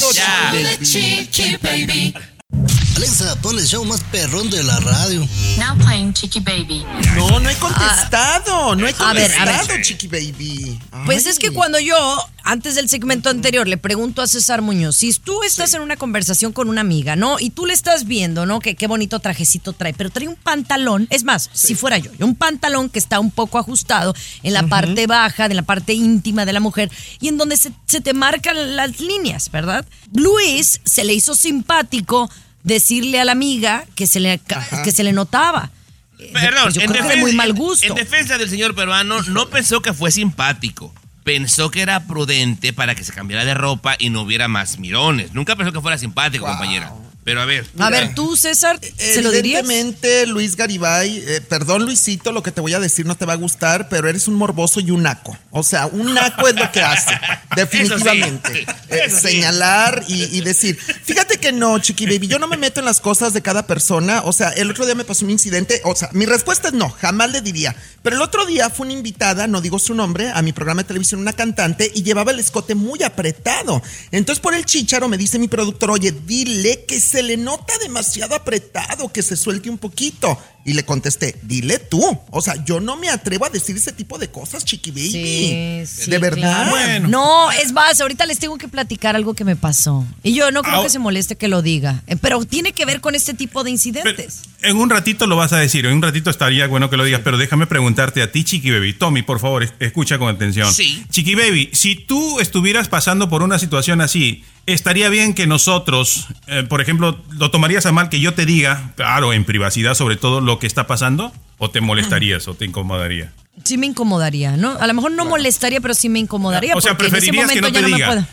Alexa, pon el show más perrón de la radio. Now playing Chiqui Baby. No, no he contestado. no he A ver, a ver. contestado, Chiqui Baby. Pues es que cuando yo, antes del segmento anterior, le pregunto a César Muñoz, si tú estás en una conversación con una amiga, ¿no? Y tú le estás viendo, ¿no? Que qué bonito trajecito trae, pero trae un pantalón, es más, si fuera yo, un pantalón que está un poco ajustado en la parte baja, de la parte íntima de la mujer, y en donde se, se te marcan las líneas, ¿verdad? Luis se le hizo simpático decirle a la amiga que se le, que se le notaba. Eh, Perdón, pues en defensa- muy mal gusto. En defensa del señor peruano, no pensó que fue simpático. Pensó que era prudente para que se cambiara de ropa y no hubiera más mirones. Nunca pensó que fuera simpático, compañera. Pero a ver. A ver, tú, César, ¿se lo dirías? Evidentemente, Luis Garibay, eh, perdón Luisito, lo que te voy a decir no te va a gustar, pero eres un morboso y un naco. O sea, un naco es lo que hace, [LAUGHS] definitivamente. Eh, Eso sí. señalar y, y decir, fíjate que no, Chiqui Baby, yo no me meto en las cosas de cada persona. O sea, el otro día me pasó un incidente, o sea, mi respuesta es no, jamás le diría. Pero el otro día fue una invitada, no digo su nombre, a mi programa de televisión, una cantante, y llevaba el escote muy apretado. Entonces, por el chicharo me dice mi productor, oye, dile que se le nota demasiado apretado, que se suelte un poquito. Y le contesté, dile tú. O sea, yo no me atrevo a decir ese tipo de cosas, chiqui baby. Sí, sí, de verdad. claro. No, es más, ahorita les tengo que platicar algo que me pasó. Y yo no creo Ah, que se moleste que lo diga. Eh, Pero tiene que ver con este tipo de incidentes. En un ratito lo vas a decir, en un ratito estaría bueno que lo digas, pero déjame preguntarte a ti, Chiqui Baby. Tommy, por favor, es- escucha con atención. Sí. Chiqui Baby, si tú estuvieras pasando por una situación así, estaría bien que nosotros, eh, por ejemplo, ¿lo tomarías a mal que yo te diga, claro, en privacidad sobre todo lo que está pasando? ¿O te molestarías o te incomodaría? Sí me incomodaría, ¿no? A lo mejor no molestaría, pero sí me incomodaría. O sea, porque en ese preferirías que momento no ya te no me diga. puedo.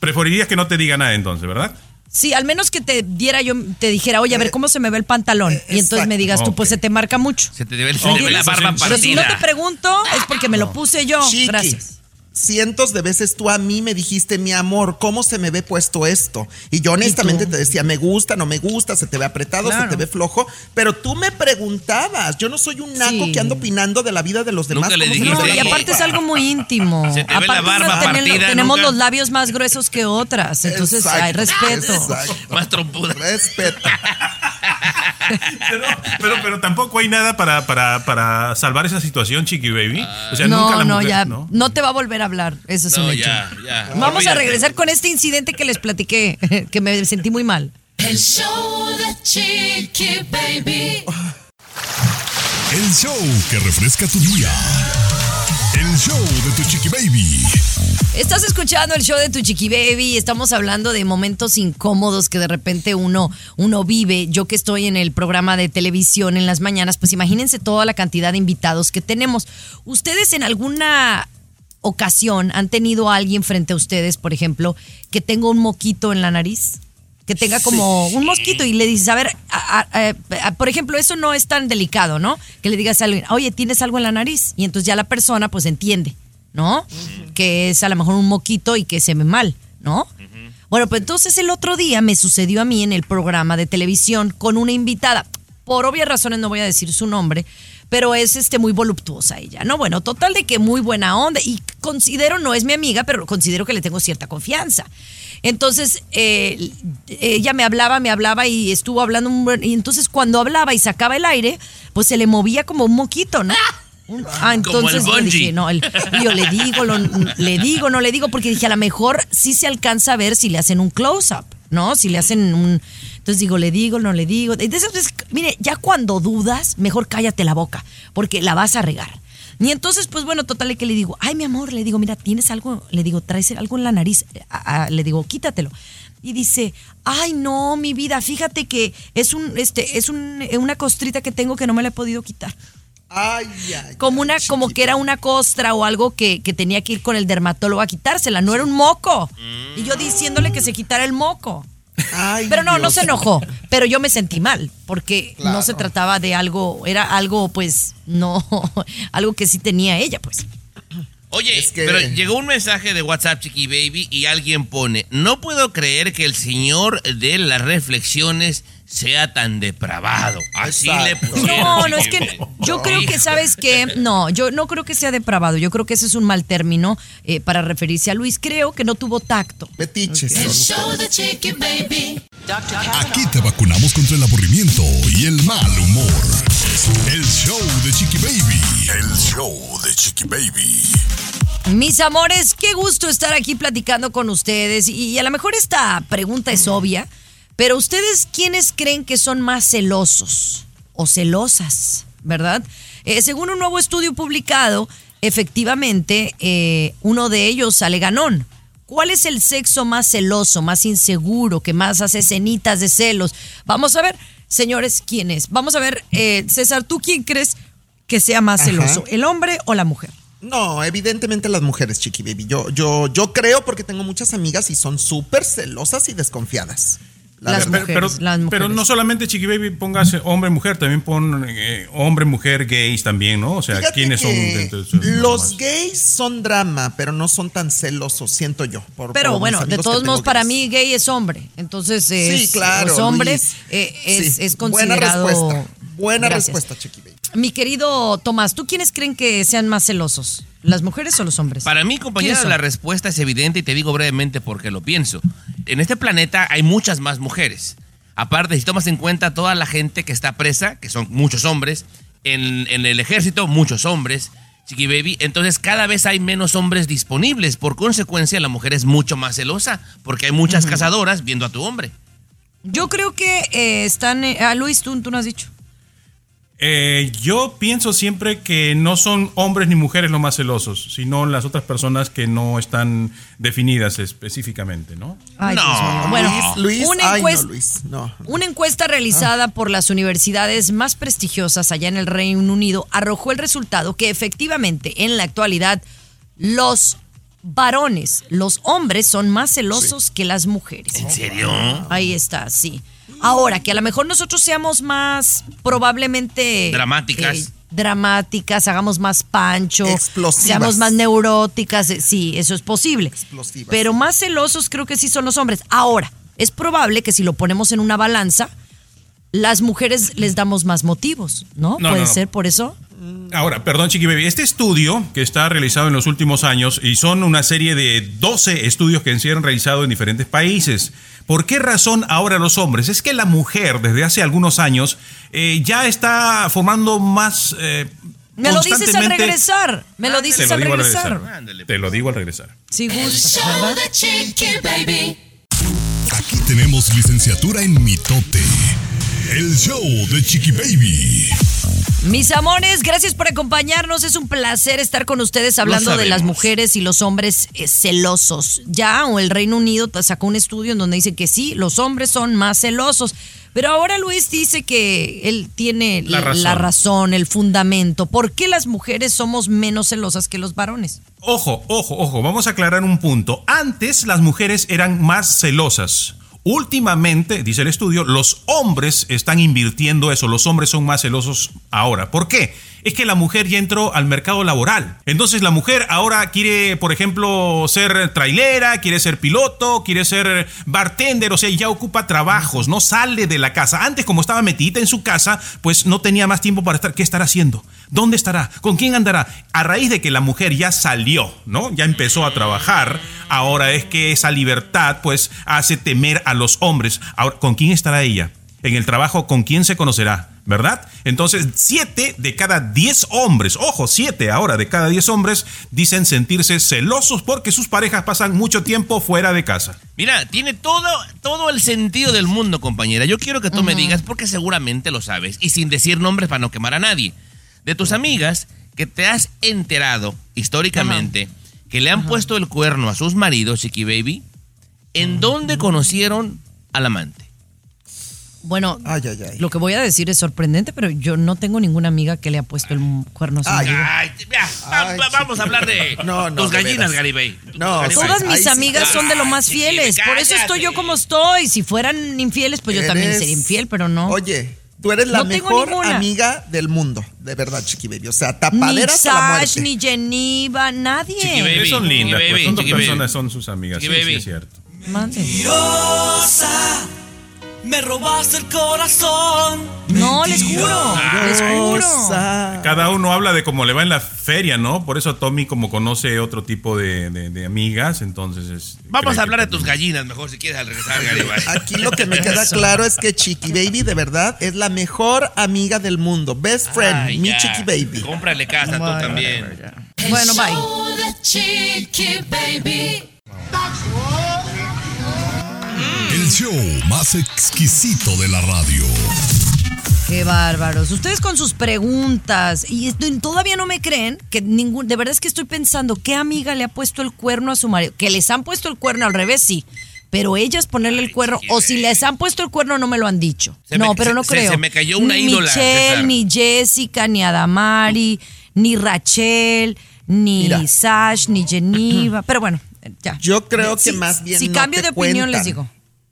Preferirías que no te diga nada entonces, ¿verdad? Sí, al menos que te diera yo, te dijera, oye, a ver cómo se me ve el pantalón. y entonces me digas tú, pues se te marca mucho. Se te ve, se te ve la barba Pero si no te pregunto, es porque me lo puse yo. Chiqui, Gracias. Cientos de veces tú a mí me dijiste, mi amor, ¿cómo se me ve puesto esto? Y yo honestamente te decía, me gusta, no me gusta, se te ve apretado, se te ve flojo, pero tú me preguntabas. Yo no soy un naco Sí. que ando opinando de la vida de los demás. Nunca le dijiste, No, y aparte es algo muy íntimo. [LAUGHS] Se te ve la aparte barba tenemos nunca. los labios más gruesos que otras. Entonces, Exacto, hay respeto. exacto. Más trompuda. Respeto. Pero, pero, pero tampoco hay nada para, para, para salvar esa situación, Chiqui Baby. O sea, no, nunca la no, mujer- ya. ¿no? No te va a volver a hablar. Eso es No, un hecho. ya, ya. Vamos a regresar con este incidente que les platiqué, [LAUGHS] que me sentí muy mal. El show de Chiqui Baby. El show que refresca tu día. El show de tu chiqui baby. Estás escuchando el show de tu chiqui baby estamos hablando de momentos incómodos que de repente uno, uno vive. Yo que estoy en el programa de televisión en las mañanas, pues imagínense toda la cantidad de invitados que tenemos. ¿Ustedes en alguna ocasión han tenido a alguien frente a ustedes, por ejemplo, que tenga un moquito en la nariz? Que tenga como un mosquito y le dices, a ver, a- a- a- por ejemplo, eso no es tan delicado, ¿no? Que le digas a alguien, oye, tienes algo en la nariz. Y entonces ya la persona pues entiende, ¿no? Que es a lo mejor un moquito y que se ve mal, ¿no? Bueno, pues entonces el otro día me sucedió a mí en el programa de televisión con una invitada. Por obvias razones no voy a decir su nombre, pero es este muy voluptuosa ella, ¿no? Bueno, total de que muy buena onda y considero, no es mi amiga, pero considero que le tengo cierta confianza. Entonces, eh, ella me hablaba, me hablaba y estuvo hablando un y entonces cuando hablaba y sacaba el aire, pues se le movía como un moquito, ¿no? [LAUGHS] Ah, Como el entonces yo dije, no, el- yo le digo, lo- le digo, no le digo, porque dije, a lo mejor sí se alcanza a ver si le hacen un close-up, ¿no? Si le hacen un... Entonces digo, le digo, no le digo. Entonces, pues, mire, ya cuando dudas, mejor cállate la boca, porque la vas a regar. Y entonces, pues bueno, total, que le digo, ay, mi amor, le digo, mira, tienes algo, le digo, traes algo en la nariz, A- a- le digo, quítatelo. Y dice, ay, no, mi vida, fíjate que es un, este, es un, una costrita que tengo que no me la he podido quitar Ay, ay. como una como que era una costra o algo que, que tenía que ir con el dermatólogo a quitársela, no era un moco. Y yo diciéndole que se quitara el moco. Ay, Pero no, no se enojó, pero yo me sentí mal, porque no se trataba de algo, era algo pues no, [LAUGHS] algo que sí tenía ella pues. Oye, Es que- pero llegó un mensaje de WhatsApp, Chiqui Baby, y alguien pone, no puedo creer que el señor de las reflexiones sea tan depravado. Así le Exacto. pusieron. No, no es que [LAUGHS] yo creo que sabes que no, yo no creo que sea depravado, yo creo que ese es un mal término eh, para referirse a Luis, creo que no tuvo tacto. Metiches. El son show de Chiqui Baby. Aquí te vacunamos contra el aburrimiento y el mal humor. El show de Chiqui Baby. El show de Chiqui Baby. Mis amores, qué gusto estar aquí platicando con ustedes. Y, y a lo mejor esta pregunta es obvia, pero ustedes, ¿quiénes creen que son más celosos o celosas? ¿Verdad? Eh, según un nuevo estudio publicado, efectivamente, eh, uno de ellos sale ganón. ¿Cuál es el sexo más celoso, más inseguro, que más hace cenitas de celos? Vamos a ver, señores, ¿quién es? Vamos a ver, eh, César, ¿tú quién crees que sea más Ajá. celoso, el hombre o la mujer? No, evidentemente las mujeres, Chiqui Baby. Yo, yo, yo creo porque tengo muchas amigas y son súper celosas y desconfiadas. Las. Pero, mujeres, las pero mujeres. no solamente Chiqui Baby pongas hombre mujer, también pon eh, hombre mujer gays también, ¿no? O sea, Fíjate ¿quiénes son? entonces, los nomás? gays son drama, pero no son tan celosos, siento yo. por- Pero por bueno, de todos modos, para mí gay es hombre. Entonces, es, Sí, claro, es hombre, Luis. eh, es, Sí, es Buena considerado... respuesta. Buena Gracias. respuesta, Chiqui Baby. Mi querido Tomás, ¿tú quiénes creen que sean más celosos? ¿Las mujeres o los hombres? Para mí, compañera, la respuesta es evidente y te digo brevemente por qué lo pienso. En este planeta hay muchas más mujeres. Aparte, si tomas en cuenta toda la gente que está presa, que son muchos hombres, en, en el ejército, muchos hombres, Chiqui Baby, entonces cada vez hay menos hombres disponibles. Por consecuencia, la mujer es mucho más celosa, porque hay muchas cazadoras viendo a tu hombre. Yo creo que eh, están. eh, ah, Luis, tú, tú no has dicho. Eh, yo pienso siempre que no son hombres ni mujeres los más celosos, sino las otras personas que no están definidas específicamente, ¿no? Ay, mío. Bueno, Luis, una, ay, no, encuesta, Luis, no. una encuesta realizada por las universidades más prestigiosas allá en el Reino Unido arrojó el resultado que efectivamente en la actualidad los varones, los hombres son más celosos que las mujeres. ¿En serio? Ahí está, sí. Ahora, que a lo mejor nosotros seamos más probablemente... Dramáticas. eh, dramáticas, hagamos más pancho, Explosivas. seamos más neuróticas, eh, sí, eso es posible. Explosivas. Pero más celosos creo que sí son los hombres. Ahora, es probable que si lo ponemos en una balanza, las mujeres les damos más motivos, ¿no? No, Puede no, no. ser por eso. Ahora, perdón, Chiqui Baby, este estudio que está realizado en los últimos años y son una serie de 12 estudios que se han realizado en diferentes países. ¿Por qué razón ahora los hombres? Es que la mujer desde hace algunos años eh, ya está formando más... eh, Me lo dices al constantemente- regresar. Me lo Te dices lo al regresar. regresar. Te lo digo al regresar. Si El gusta, show ¿verdad? de Chiqui Baby. Aquí tenemos licenciatura en mitote. El show de Chiqui Baby. Mis amores, gracias por acompañarnos. Es un placer estar con ustedes hablando de las mujeres y los hombres eh, celosos. Ya o el Reino Unido sacó un estudio en donde dice que sí, los hombres son más celosos. Pero ahora Luis dice que él tiene La razón. la razón, el fundamento. ¿Por qué las mujeres somos menos celosas que los varones? Ojo, ojo, ojo, vamos a aclarar un punto. Antes las mujeres eran más celosas. Últimamente, dice el estudio, los hombres están invirtiendo eso, los hombres son más celosos ahora. ¿Por qué? Es que la mujer ya entró al mercado laboral. Entonces la mujer ahora quiere, por ejemplo, ser trailera, quiere ser piloto, quiere ser bartender, o sea, ya ocupa trabajos, no sale de la casa. Antes, como estaba metida en su casa, pues no tenía más tiempo para estar. ¿Qué estará haciendo? ¿Dónde estará? ¿Con quién andará? A raíz de que la mujer ya salió, ¿no? Ya empezó a trabajar, ahora es que esa libertad pues hace temer a los hombres. Ahora, ¿con quién estará ella? En el trabajo, ¿con quién se conocerá? ¿Verdad? Entonces, siete de cada diez hombres, ojo, siete ahora de cada diez hombres dicen sentirse celosos porque sus parejas pasan mucho tiempo fuera de casa. Mira, tiene todo, todo el sentido del mundo, compañera. Yo quiero que tú me digas, porque seguramente lo sabes, y sin decir nombres para no quemar a nadie, de tus amigas que te has enterado históricamente que le han puesto el cuerno a sus maridos, Chiqui Baby, ¿en dónde conocieron al amante? Bueno, Ay, ay, ay. lo que voy a decir es sorprendente, pero yo no tengo ninguna amiga que le ha puesto el cuerno a vamos a hablar de No, no, tus gallinas. Garibay. No, Garibay. Todas mis Ay, sí, amigas son de lo más fieles, por eso estoy yo como estoy. Si fueran infieles, pues yo también sería infiel, pero no. Oye, tú eres la No mejor amiga del mundo, de verdad, Chiqui Baby. O sea, ni tapadera la Sash, muerte. ni Geneva, nadie. Chiqui Baby. son lindas, Chiqui pues, Baby, son dos Chiqui Baby. personas, son sus amigas. Chiqui Sí, sí, es cierto. Mande. Me robaste el corazón. No, les juro, les juro. Cada uno habla de cómo le va en la feria, ¿no? Por eso Tommy como conoce otro tipo de, de- de amigas, entonces es... Vamos a hablar de tus gallinas, mejor si quieres al regresar, Garibay. [LAUGHS] Aquí lo que me queda claro es que Chiqui Baby de verdad es la mejor amiga del mundo. Best friend, Ay, mi ya. Chiqui Baby. Cómprale casa tú también. Bueno, bye. Chiqui Baby. El show más exquisito de la radio. Qué bárbaros. Ustedes con sus preguntas. Y todavía no me creen que ningún. De verdad es que estoy pensando, ¿qué amiga le ha puesto el cuerno a su marido? Que les han puesto el cuerno al revés, sí. Pero ellas ponerle el cuerno, o si les han puesto el cuerno, no me lo han dicho. Se no, me- pero se- no creo. se me cayó una ni ídola, Michelle, ni Jessica, ni Adamari, ni Rachel, ni Mira. Sash, ni Geneva. Pero bueno, ya. Yo creo que más bien Si no cambio te de opinión, cuentan. les digo.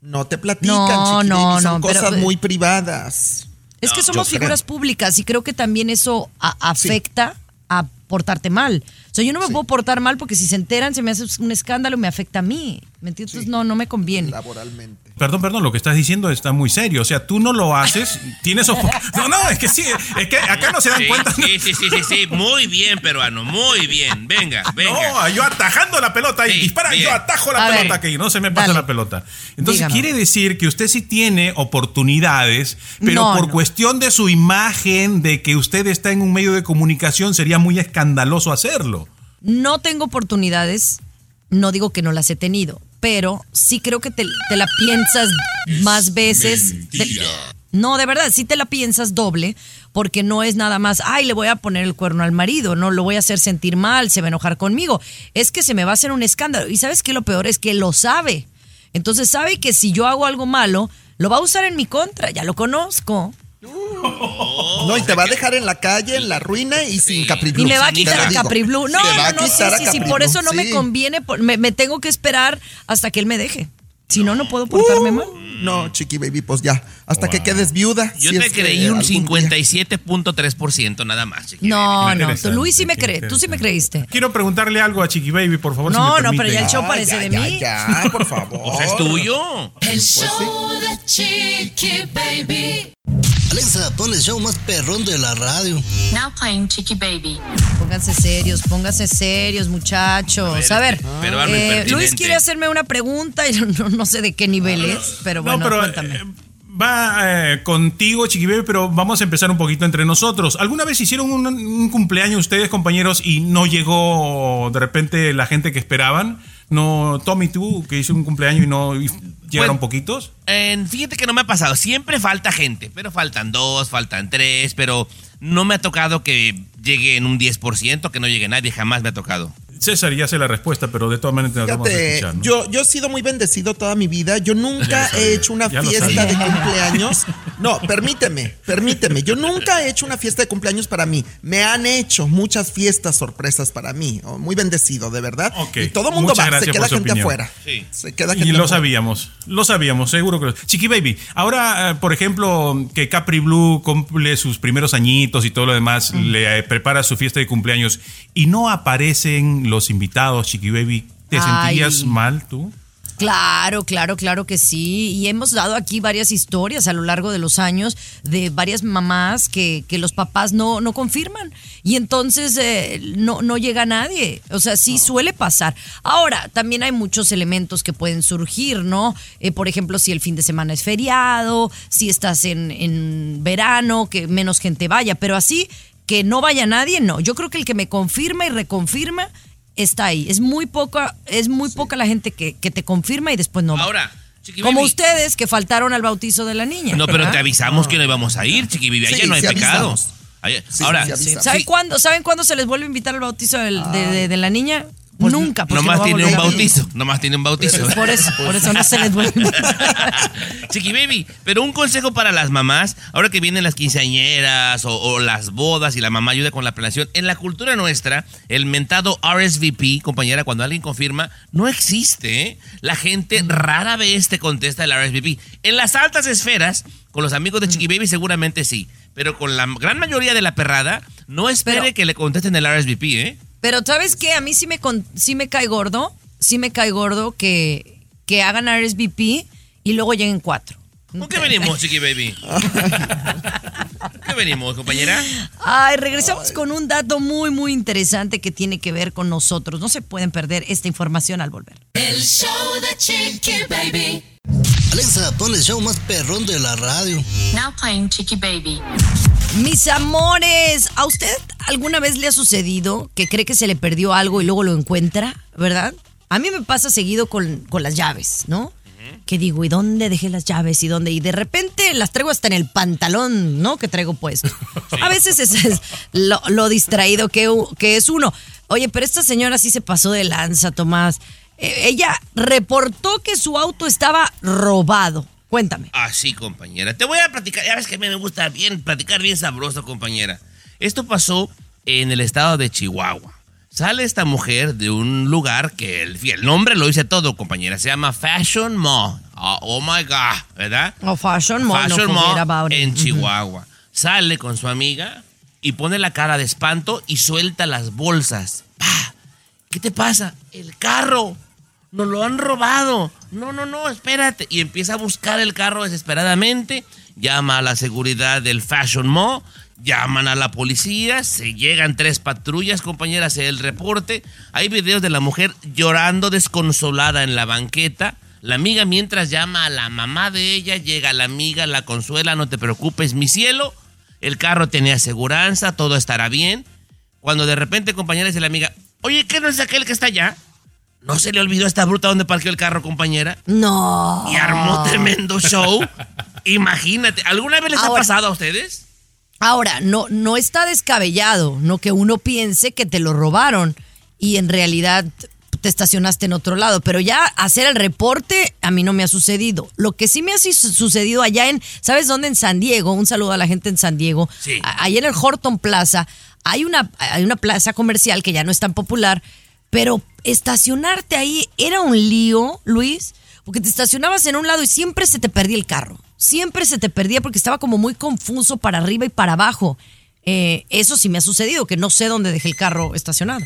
No te platican, No, no. Son no, pero- cosas muy privadas. Es que somos yo creo. figuras públicas y creo que también eso a- afecta a portarte mal. sea, yo no me puedo portar mal porque si se enteran se me hace un escándalo, me afecta a mí. ¿Me entiendes? Entonces, no, no me conviene. Laboralmente. Perdón, perdón, lo que estás diciendo está muy serio. O sea, tú no lo haces, tienes... No, no, es que sí, es que acá no se dan Sí, cuenta. Sí, sí, sí, sí, sí. Muy bien, peruano. Muy bien. Venga, venga. No, yo atajando la pelota y Sí, dispara, bien. yo atajo la A ver. pelota, que no se me pasa Dale. la pelota. Entonces Dígame. quiere decir que usted sí tiene oportunidades, pero No, por no. cuestión de su imagen, de que usted está en un medio de comunicación, sería muy escandaloso hacerlo. No tengo oportunidades, no digo que no las he tenido, pero sí creo que te, te la piensas más veces. Te- no, de verdad, sí te la piensas doble, porque no es nada más, ay, le voy a poner el cuerno al marido, no lo voy a hacer sentir mal, se va a enojar conmigo. Es que se me va a hacer un escándalo. Y sabes qué lo peor es que lo sabe. Entonces sabe que si yo hago algo malo, lo va a usar en mi contra, ya lo conozco. No, y te va a dejar en la calle, en la ruina y sin Capri Blue. Y me va a quitar a. Capri Blue. No, no, no, sí, sí, sí, por eso no me conviene, por- me, me tengo que esperar hasta que él me deje. Si no, no puedo portarme mal. No, chiqui baby, pues ya. Hasta que quedes viuda. Yo si te creí un algún día- 57.3% nada más. chiqui. No, no, interesante, Luis sí me cree, tú sí me creíste. Quiero preguntarle algo a Chiqui Baby, por favor. si No, me no, pero ya el show parece de mí. Ya, por favor. [LAUGHS] O sea, es tuyo. El show de Chiqui Baby. Alexa, pon el show más perrón de la radio. Now playing Chicky Baby. Pónganse serios, pónganse serios, muchachos. A ver, eh. Luis quiere hacerme una pregunta y [LAUGHS] no, no sé de qué nivel es, pero bueno, no, pero cuéntame. eh, va eh, contigo, Chiqui Baby, pero vamos a empezar un poquito entre nosotros. ¿Alguna vez hicieron un, un cumpleaños ustedes, compañeros, y no llegó de repente la gente que esperaban? No, Tommy, tú, que hizo un cumpleaños y no y llegaron Bueno, poquitos. Eh, fíjate que no me ha pasado. Siempre falta gente, pero faltan dos, faltan tres, pero no me ha tocado que llegue en un 10%, que no llegue nadie, jamás me ha tocado. César ya sé la respuesta, pero de todas maneras te vamos a Fíjate, escuchar. ¿no? yo, yo he sido muy bendecido toda mi vida. Yo nunca lo he hecho una ya lo fiesta de cumpleaños. No, permíteme, permíteme. Yo nunca he hecho una fiesta de cumpleaños para mí. Me han hecho muchas fiestas sorpresas para mí. Oh, Muy bendecido, de verdad. Y todo el mundo muchas va, se queda gente opinión. afuera. Sí. Se queda Y gente lo afuera. sabíamos, lo sabíamos, seguro que lo Chiqui Baby, ahora, eh, por ejemplo, que Capri Blue cumple sus primeros añitos y todo lo demás, le eh, prepara su fiesta de cumpleaños y no aparecen los invitados, Chiqui Baby, ¿te Ay. sentías mal tú? Claro, claro, claro que sí. Y hemos dado aquí varias historias a lo largo de los años de varias mamás que, que los papás no, no confirman. Y entonces eh, no, no llega nadie. O sea, sí suele pasar. Ahora, también hay muchos elementos que pueden surgir, ¿no? Eh, por ejemplo, si el fin de semana es feriado, si estás en, en verano, que menos gente vaya. Pero así, que no vaya nadie, no. Yo creo que el que me confirma y reconfirma está ahí. Es muy poca, es muy poca la gente que, que te confirma y después no va. Ahora, Chiqui Como ustedes que faltaron al bautizo de la niña. No, pero ¿verdad? te avisamos que no íbamos a ir, Chiqui. Allá Sí, no hay pecado. avisamos. Ahora, sí. ¿Saben sí, cuándo, ¿Saben cuándo se les vuelve a invitar al bautizo del- de, de- de la niña? Nunca. porque nomás no tiene un bautizo. Nomás tiene un bautizo. Por eso, por eso no se les vuelve. [LAUGHS] Chiqui Baby, pero un consejo para las mamás, ahora que vienen las quinceañeras o, o las bodas y la mamá ayuda con la planeación, en la cultura nuestra, el mentado RSVP, compañera, cuando alguien confirma, no existe. ¿eh? La gente rara vez te contesta el RSVP. En las altas esferas, con los amigos de Chiqui Baby seguramente sí, pero con la gran mayoría de la perrada, no espere Pero- que le contesten el RSVP, ¿eh? Pero ¿sabes qué? A mí sí me, con- sí me cae gordo, sí me cae gordo que, que hagan RSVP y luego lleguen cuatro. ¿Con qué venimos, Chiqui Baby? ¿Con qué venimos, compañera? Ay, regresamos con un dato muy, muy interesante que tiene que ver con nosotros. No se pueden perder esta información al volver. El show de Chiqui Baby. Alexa, pon el show más perrón de la radio. Now playing Chicky Baby. Mis amores, ¿a usted alguna vez le ha sucedido que cree que se le perdió algo y luego lo encuentra, verdad? A mí me pasa seguido con, con las llaves, ¿no? Que digo, ¿y dónde dejé las llaves? ¿Y dónde? Y de repente las traigo hasta en el pantalón, ¿no? Que traigo puesto. [LAUGHS] A veces es, es lo, lo distraído que, es uno. Oye, pero esta señora sí se pasó de lanza, Tomás. Eh, ella reportó que su auto estaba robado. Cuéntame. Así, compañera. Te voy a platicar. Ya ves que a mí me gusta bien platicar bien sabroso, compañera. Esto pasó en el estado de Chihuahua. Sale esta mujer de un lugar que el, el nombre lo dice todo, compañera. Se llama Fashion Mall. Oh, oh my God, ¿verdad? Oh, fashion mall, no Fashion forget Mall en. Chihuahua. Sale con su amiga y pone la cara de espanto y suelta las bolsas. ¡Pah! ¿qué te pasa? El carro. Nos lo han robado. No, no, no, espérate. Y empieza a buscar el carro desesperadamente. Llama a la seguridad del Fashion Mall. Llaman a la policía. Se llegan tres patrullas, compañeras, el reporte. Hay videos de la mujer llorando desconsolada en la banqueta. La amiga mientras llama a la mamá de ella, llega la amiga, la consuela, no te preocupes, mi cielo. El carro tenía aseguranza, todo estará bien. Cuando de repente, compañera, dice la amiga, oye, ¿qué no es aquel que está allá? ¿No se le olvidó a esta bruta donde parqueó el carro, compañera? No. Y armó tremendo show. [LAUGHS] Imagínate, ¿alguna vez les ha pasado a ustedes? Ahora, no, no está descabellado, no que uno piense que te lo robaron y en realidad te estacionaste en otro lado, pero ya hacer el reporte a mí no me ha sucedido. Lo que sí me ha su- sucedido allá en, ¿sabes dónde? En San Diego, un saludo a la gente en San Diego. Sí. Ahí en el Horton Plaza hay una, hay una plaza comercial que ya no es tan popular, pero estacionarte ahí era un lío, Luis, porque te estacionabas en un lado y siempre se te perdía el carro. Siempre se te perdía porque estaba como muy confuso para arriba y para abajo. Eh, eso sí me ha sucedido, que no sé dónde dejé el carro estacionado.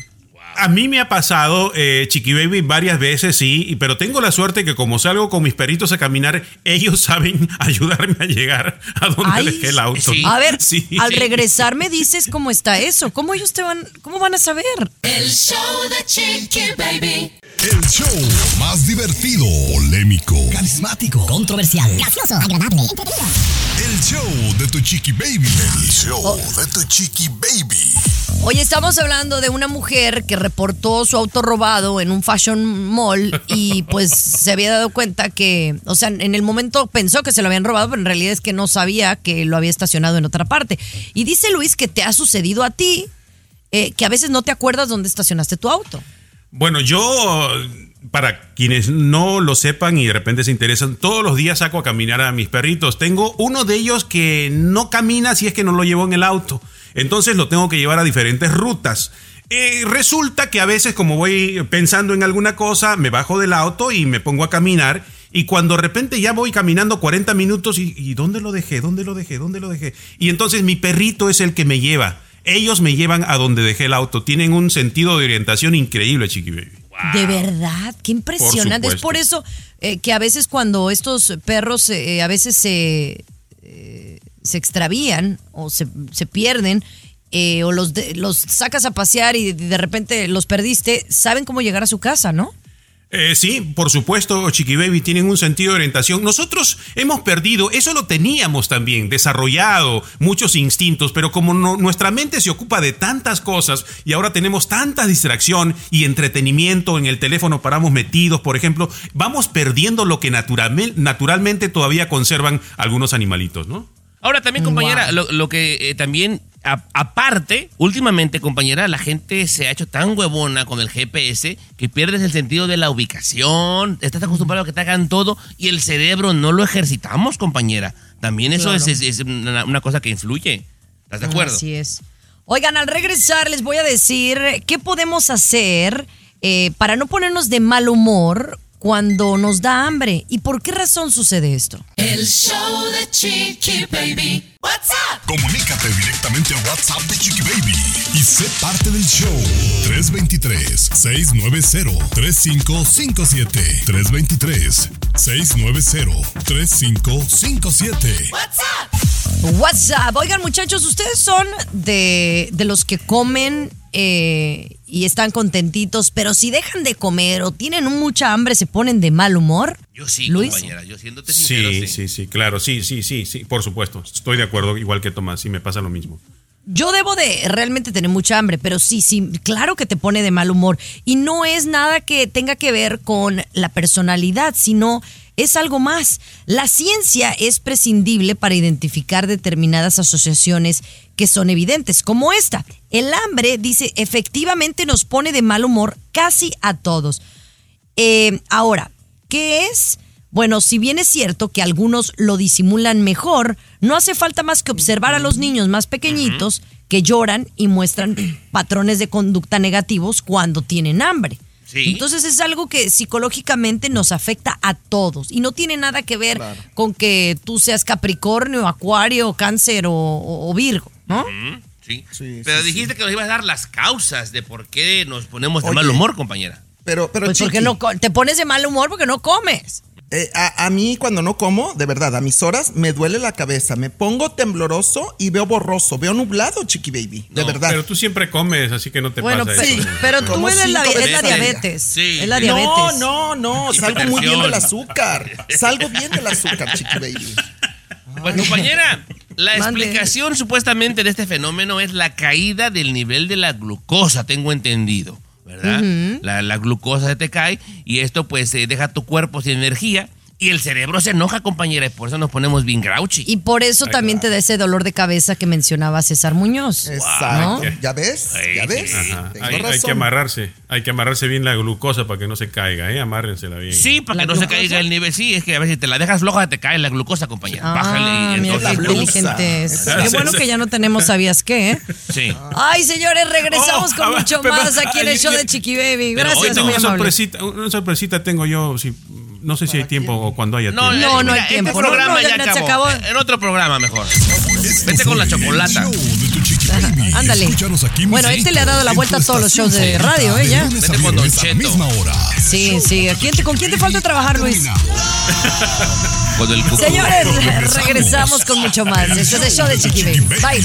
A mí me ha pasado, eh, Chiqui Baby, varias veces, sí, pero tengo la suerte que como salgo con mis perritos a caminar, ellos [LAUGHS] saben ayudarme a llegar a donde Ay, dejé el auto. A ver, Sí. al regresar me dices cómo está eso. ¿Cómo ellos te van, cómo van a saber? El show de Chiqui Baby. El show más divertido, polémico, Carismático, controversial, gracioso, agradable, entretenido. el show de tu chiqui baby. El show Oh. de tu chiqui baby. Hoy estamos hablando de una mujer que reportó su auto robado en un fashion mall y pues se había dado cuenta que, o sea, en el momento pensó que se lo habían robado, pero en realidad es que no sabía que lo había estacionado en otra parte. Y dice Luis que te ha sucedido a ti, eh, que a veces no te acuerdas dónde estacionaste tu auto. Bueno, yo, para quienes no lo sepan y de repente se interesan, todos los días saco a caminar a mis perritos. Tengo uno de ellos que no camina si es que no lo llevo en el auto. Entonces lo tengo que llevar a diferentes rutas. Eh, resulta que a veces como voy pensando en alguna cosa, me bajo del auto y me pongo a caminar. Y cuando de repente ya voy caminando 40 minutos y, ¿y dónde lo dejé? ¿Dónde lo dejé? ¿Dónde lo dejé? Y entonces mi perrito es el que me lleva. Ellos me llevan a donde dejé el auto. Tienen un sentido de orientación increíble, Chiqui Baby. De verdad, qué impresionante. es supuesto. por eso eh, que a veces cuando estos perros eh, a veces se, eh, se extravían o se, se pierden eh, o los, de- los sacas a pasear y de repente los perdiste, saben cómo llegar a su casa, ¿no? Eh, sí, por supuesto, Chiqui Baby tienen un sentido de orientación. Nosotros hemos perdido, eso lo teníamos también, desarrollado, muchos instintos, pero como no- nuestra mente se ocupa de tantas cosas y ahora tenemos tanta distracción y entretenimiento en el teléfono paramos metidos, por ejemplo, vamos perdiendo lo que naturalme- naturalmente todavía conservan algunos animalitos, ¿no? Ahora también, compañera, lo, lo que eh, también, a- aparte, últimamente, compañera, la gente se ha hecho tan huevona con el GPS que pierdes el sentido de la ubicación, estás acostumbrado a que te hagan todo y el cerebro no lo ejercitamos, compañera. También eso Claro. es, es- es una, una cosa que influye. ¿Estás de acuerdo? Así es. Oigan, al regresar les voy a decir qué podemos hacer eh, para no ponernos de mal humor cuando nos da hambre y por qué razón sucede esto. El show de Chiqui Baby. What's up? Comunícate directamente a WhatsApp de Chiqui Baby y sé parte del show. 323-690-3557. 323-690-3557. What's up? WhatsApp. Oigan, muchachos, ¿ustedes son de, de los que comen eh, y están contentitos, pero si dejan de comer o tienen mucha hambre, se ponen de mal humor? Yo sí, Luis. compañera, yo siéndote sincero, Sí, sí. sí, sí, claro, sí, sí, sí, sí, por supuesto. Estoy de acuerdo, igual que Tomás, sí me pasa lo mismo. Yo debo de realmente tener mucha hambre, pero sí, sí, claro que te pone de mal humor. Y no es nada que tenga que ver con la personalidad, sino es algo más. La ciencia es prescindible para identificar determinadas asociaciones que son evidentes, como esta. El hambre, dice, efectivamente nos pone de mal humor casi a todos. Eh, ahora, ¿qué es? Bueno, si bien es cierto que algunos lo disimulan mejor, no hace falta más que observar a los niños más pequeñitos que lloran y muestran patrones de conducta negativos cuando tienen hambre. Sí. Entonces es algo que psicológicamente nos afecta a todos y no tiene nada que ver con que tú seas Capricornio, Acuario, Cáncer o, o- o Virgo, ¿no? Sí. Sí, Pero sí, dijiste que nos ibas a dar las causas de por qué nos ponemos de Oye. mal humor, compañera. Pero, pero Pues porque no co- te pones de mal humor porque no comes. Eh, a, a mí cuando no como, de verdad, a mis horas me duele la cabeza, me pongo tembloroso y veo borroso, veo nublado, Chiqui Baby, de No, verdad. Pero tú siempre comes, así que no te Bueno, pasa eso. pero tú Como eres la, es la diabetes. Sí. Es la No, diabetes. No, no, no, salgo muy bien del azúcar. Salgo bien del azúcar, Chiqui Baby. Pues compañera, la Mande. explicación supuestamente de este fenómeno es la caída del nivel de la glucosa, tengo entendido, ¿verdad? la, la glucosa se te cae y esto pues eh, deja tu cuerpo sin energía y el cerebro se enoja, compañera, y por eso nos ponemos bien grouchy. Y por eso también te da ese dolor de cabeza que mencionaba César Muñoz. Exacto. ¿no? ¿Ya ves? ¿Ya ves? Hay, hay que amarrarse, hay que amarrarse bien la glucosa para que no se caiga, ¿eh? Amárrensela bien. Sí, para ¿La que no se caiga el nivel. Sí, es que a veces si te la dejas floja, te cae la glucosa, compañera. Ah, Bájale y mira entonces. qué bueno que ya no tenemos sabías qué, ¿eh? Sí. Ay, señores, regresamos Oh, con [LAUGHS] mucho pero- más aquí en el show ya- de Chiqui Baby. Gracias, no, muy una amable. sorpresita, una sorpresita tengo yo, si, no sé si hay tiempo o cuando haya No, tiempo. No, no hay tiempo. Este programa no, ya, acabó. acabó. En otro programa mejor. Esto Vete con la chocolata. Ándale. Bueno, este le ha dado la vuelta a todos los shows de radio, ¿eh? Ya. Vete con Don Cheto. Sí, sí. ¿A quién te- ¿Con quién te falta trabajar, Luis? Con el cuco. Señores, Regresamos. regresamos con mucho más. Esto es el show de Chiqui Baby. Bye.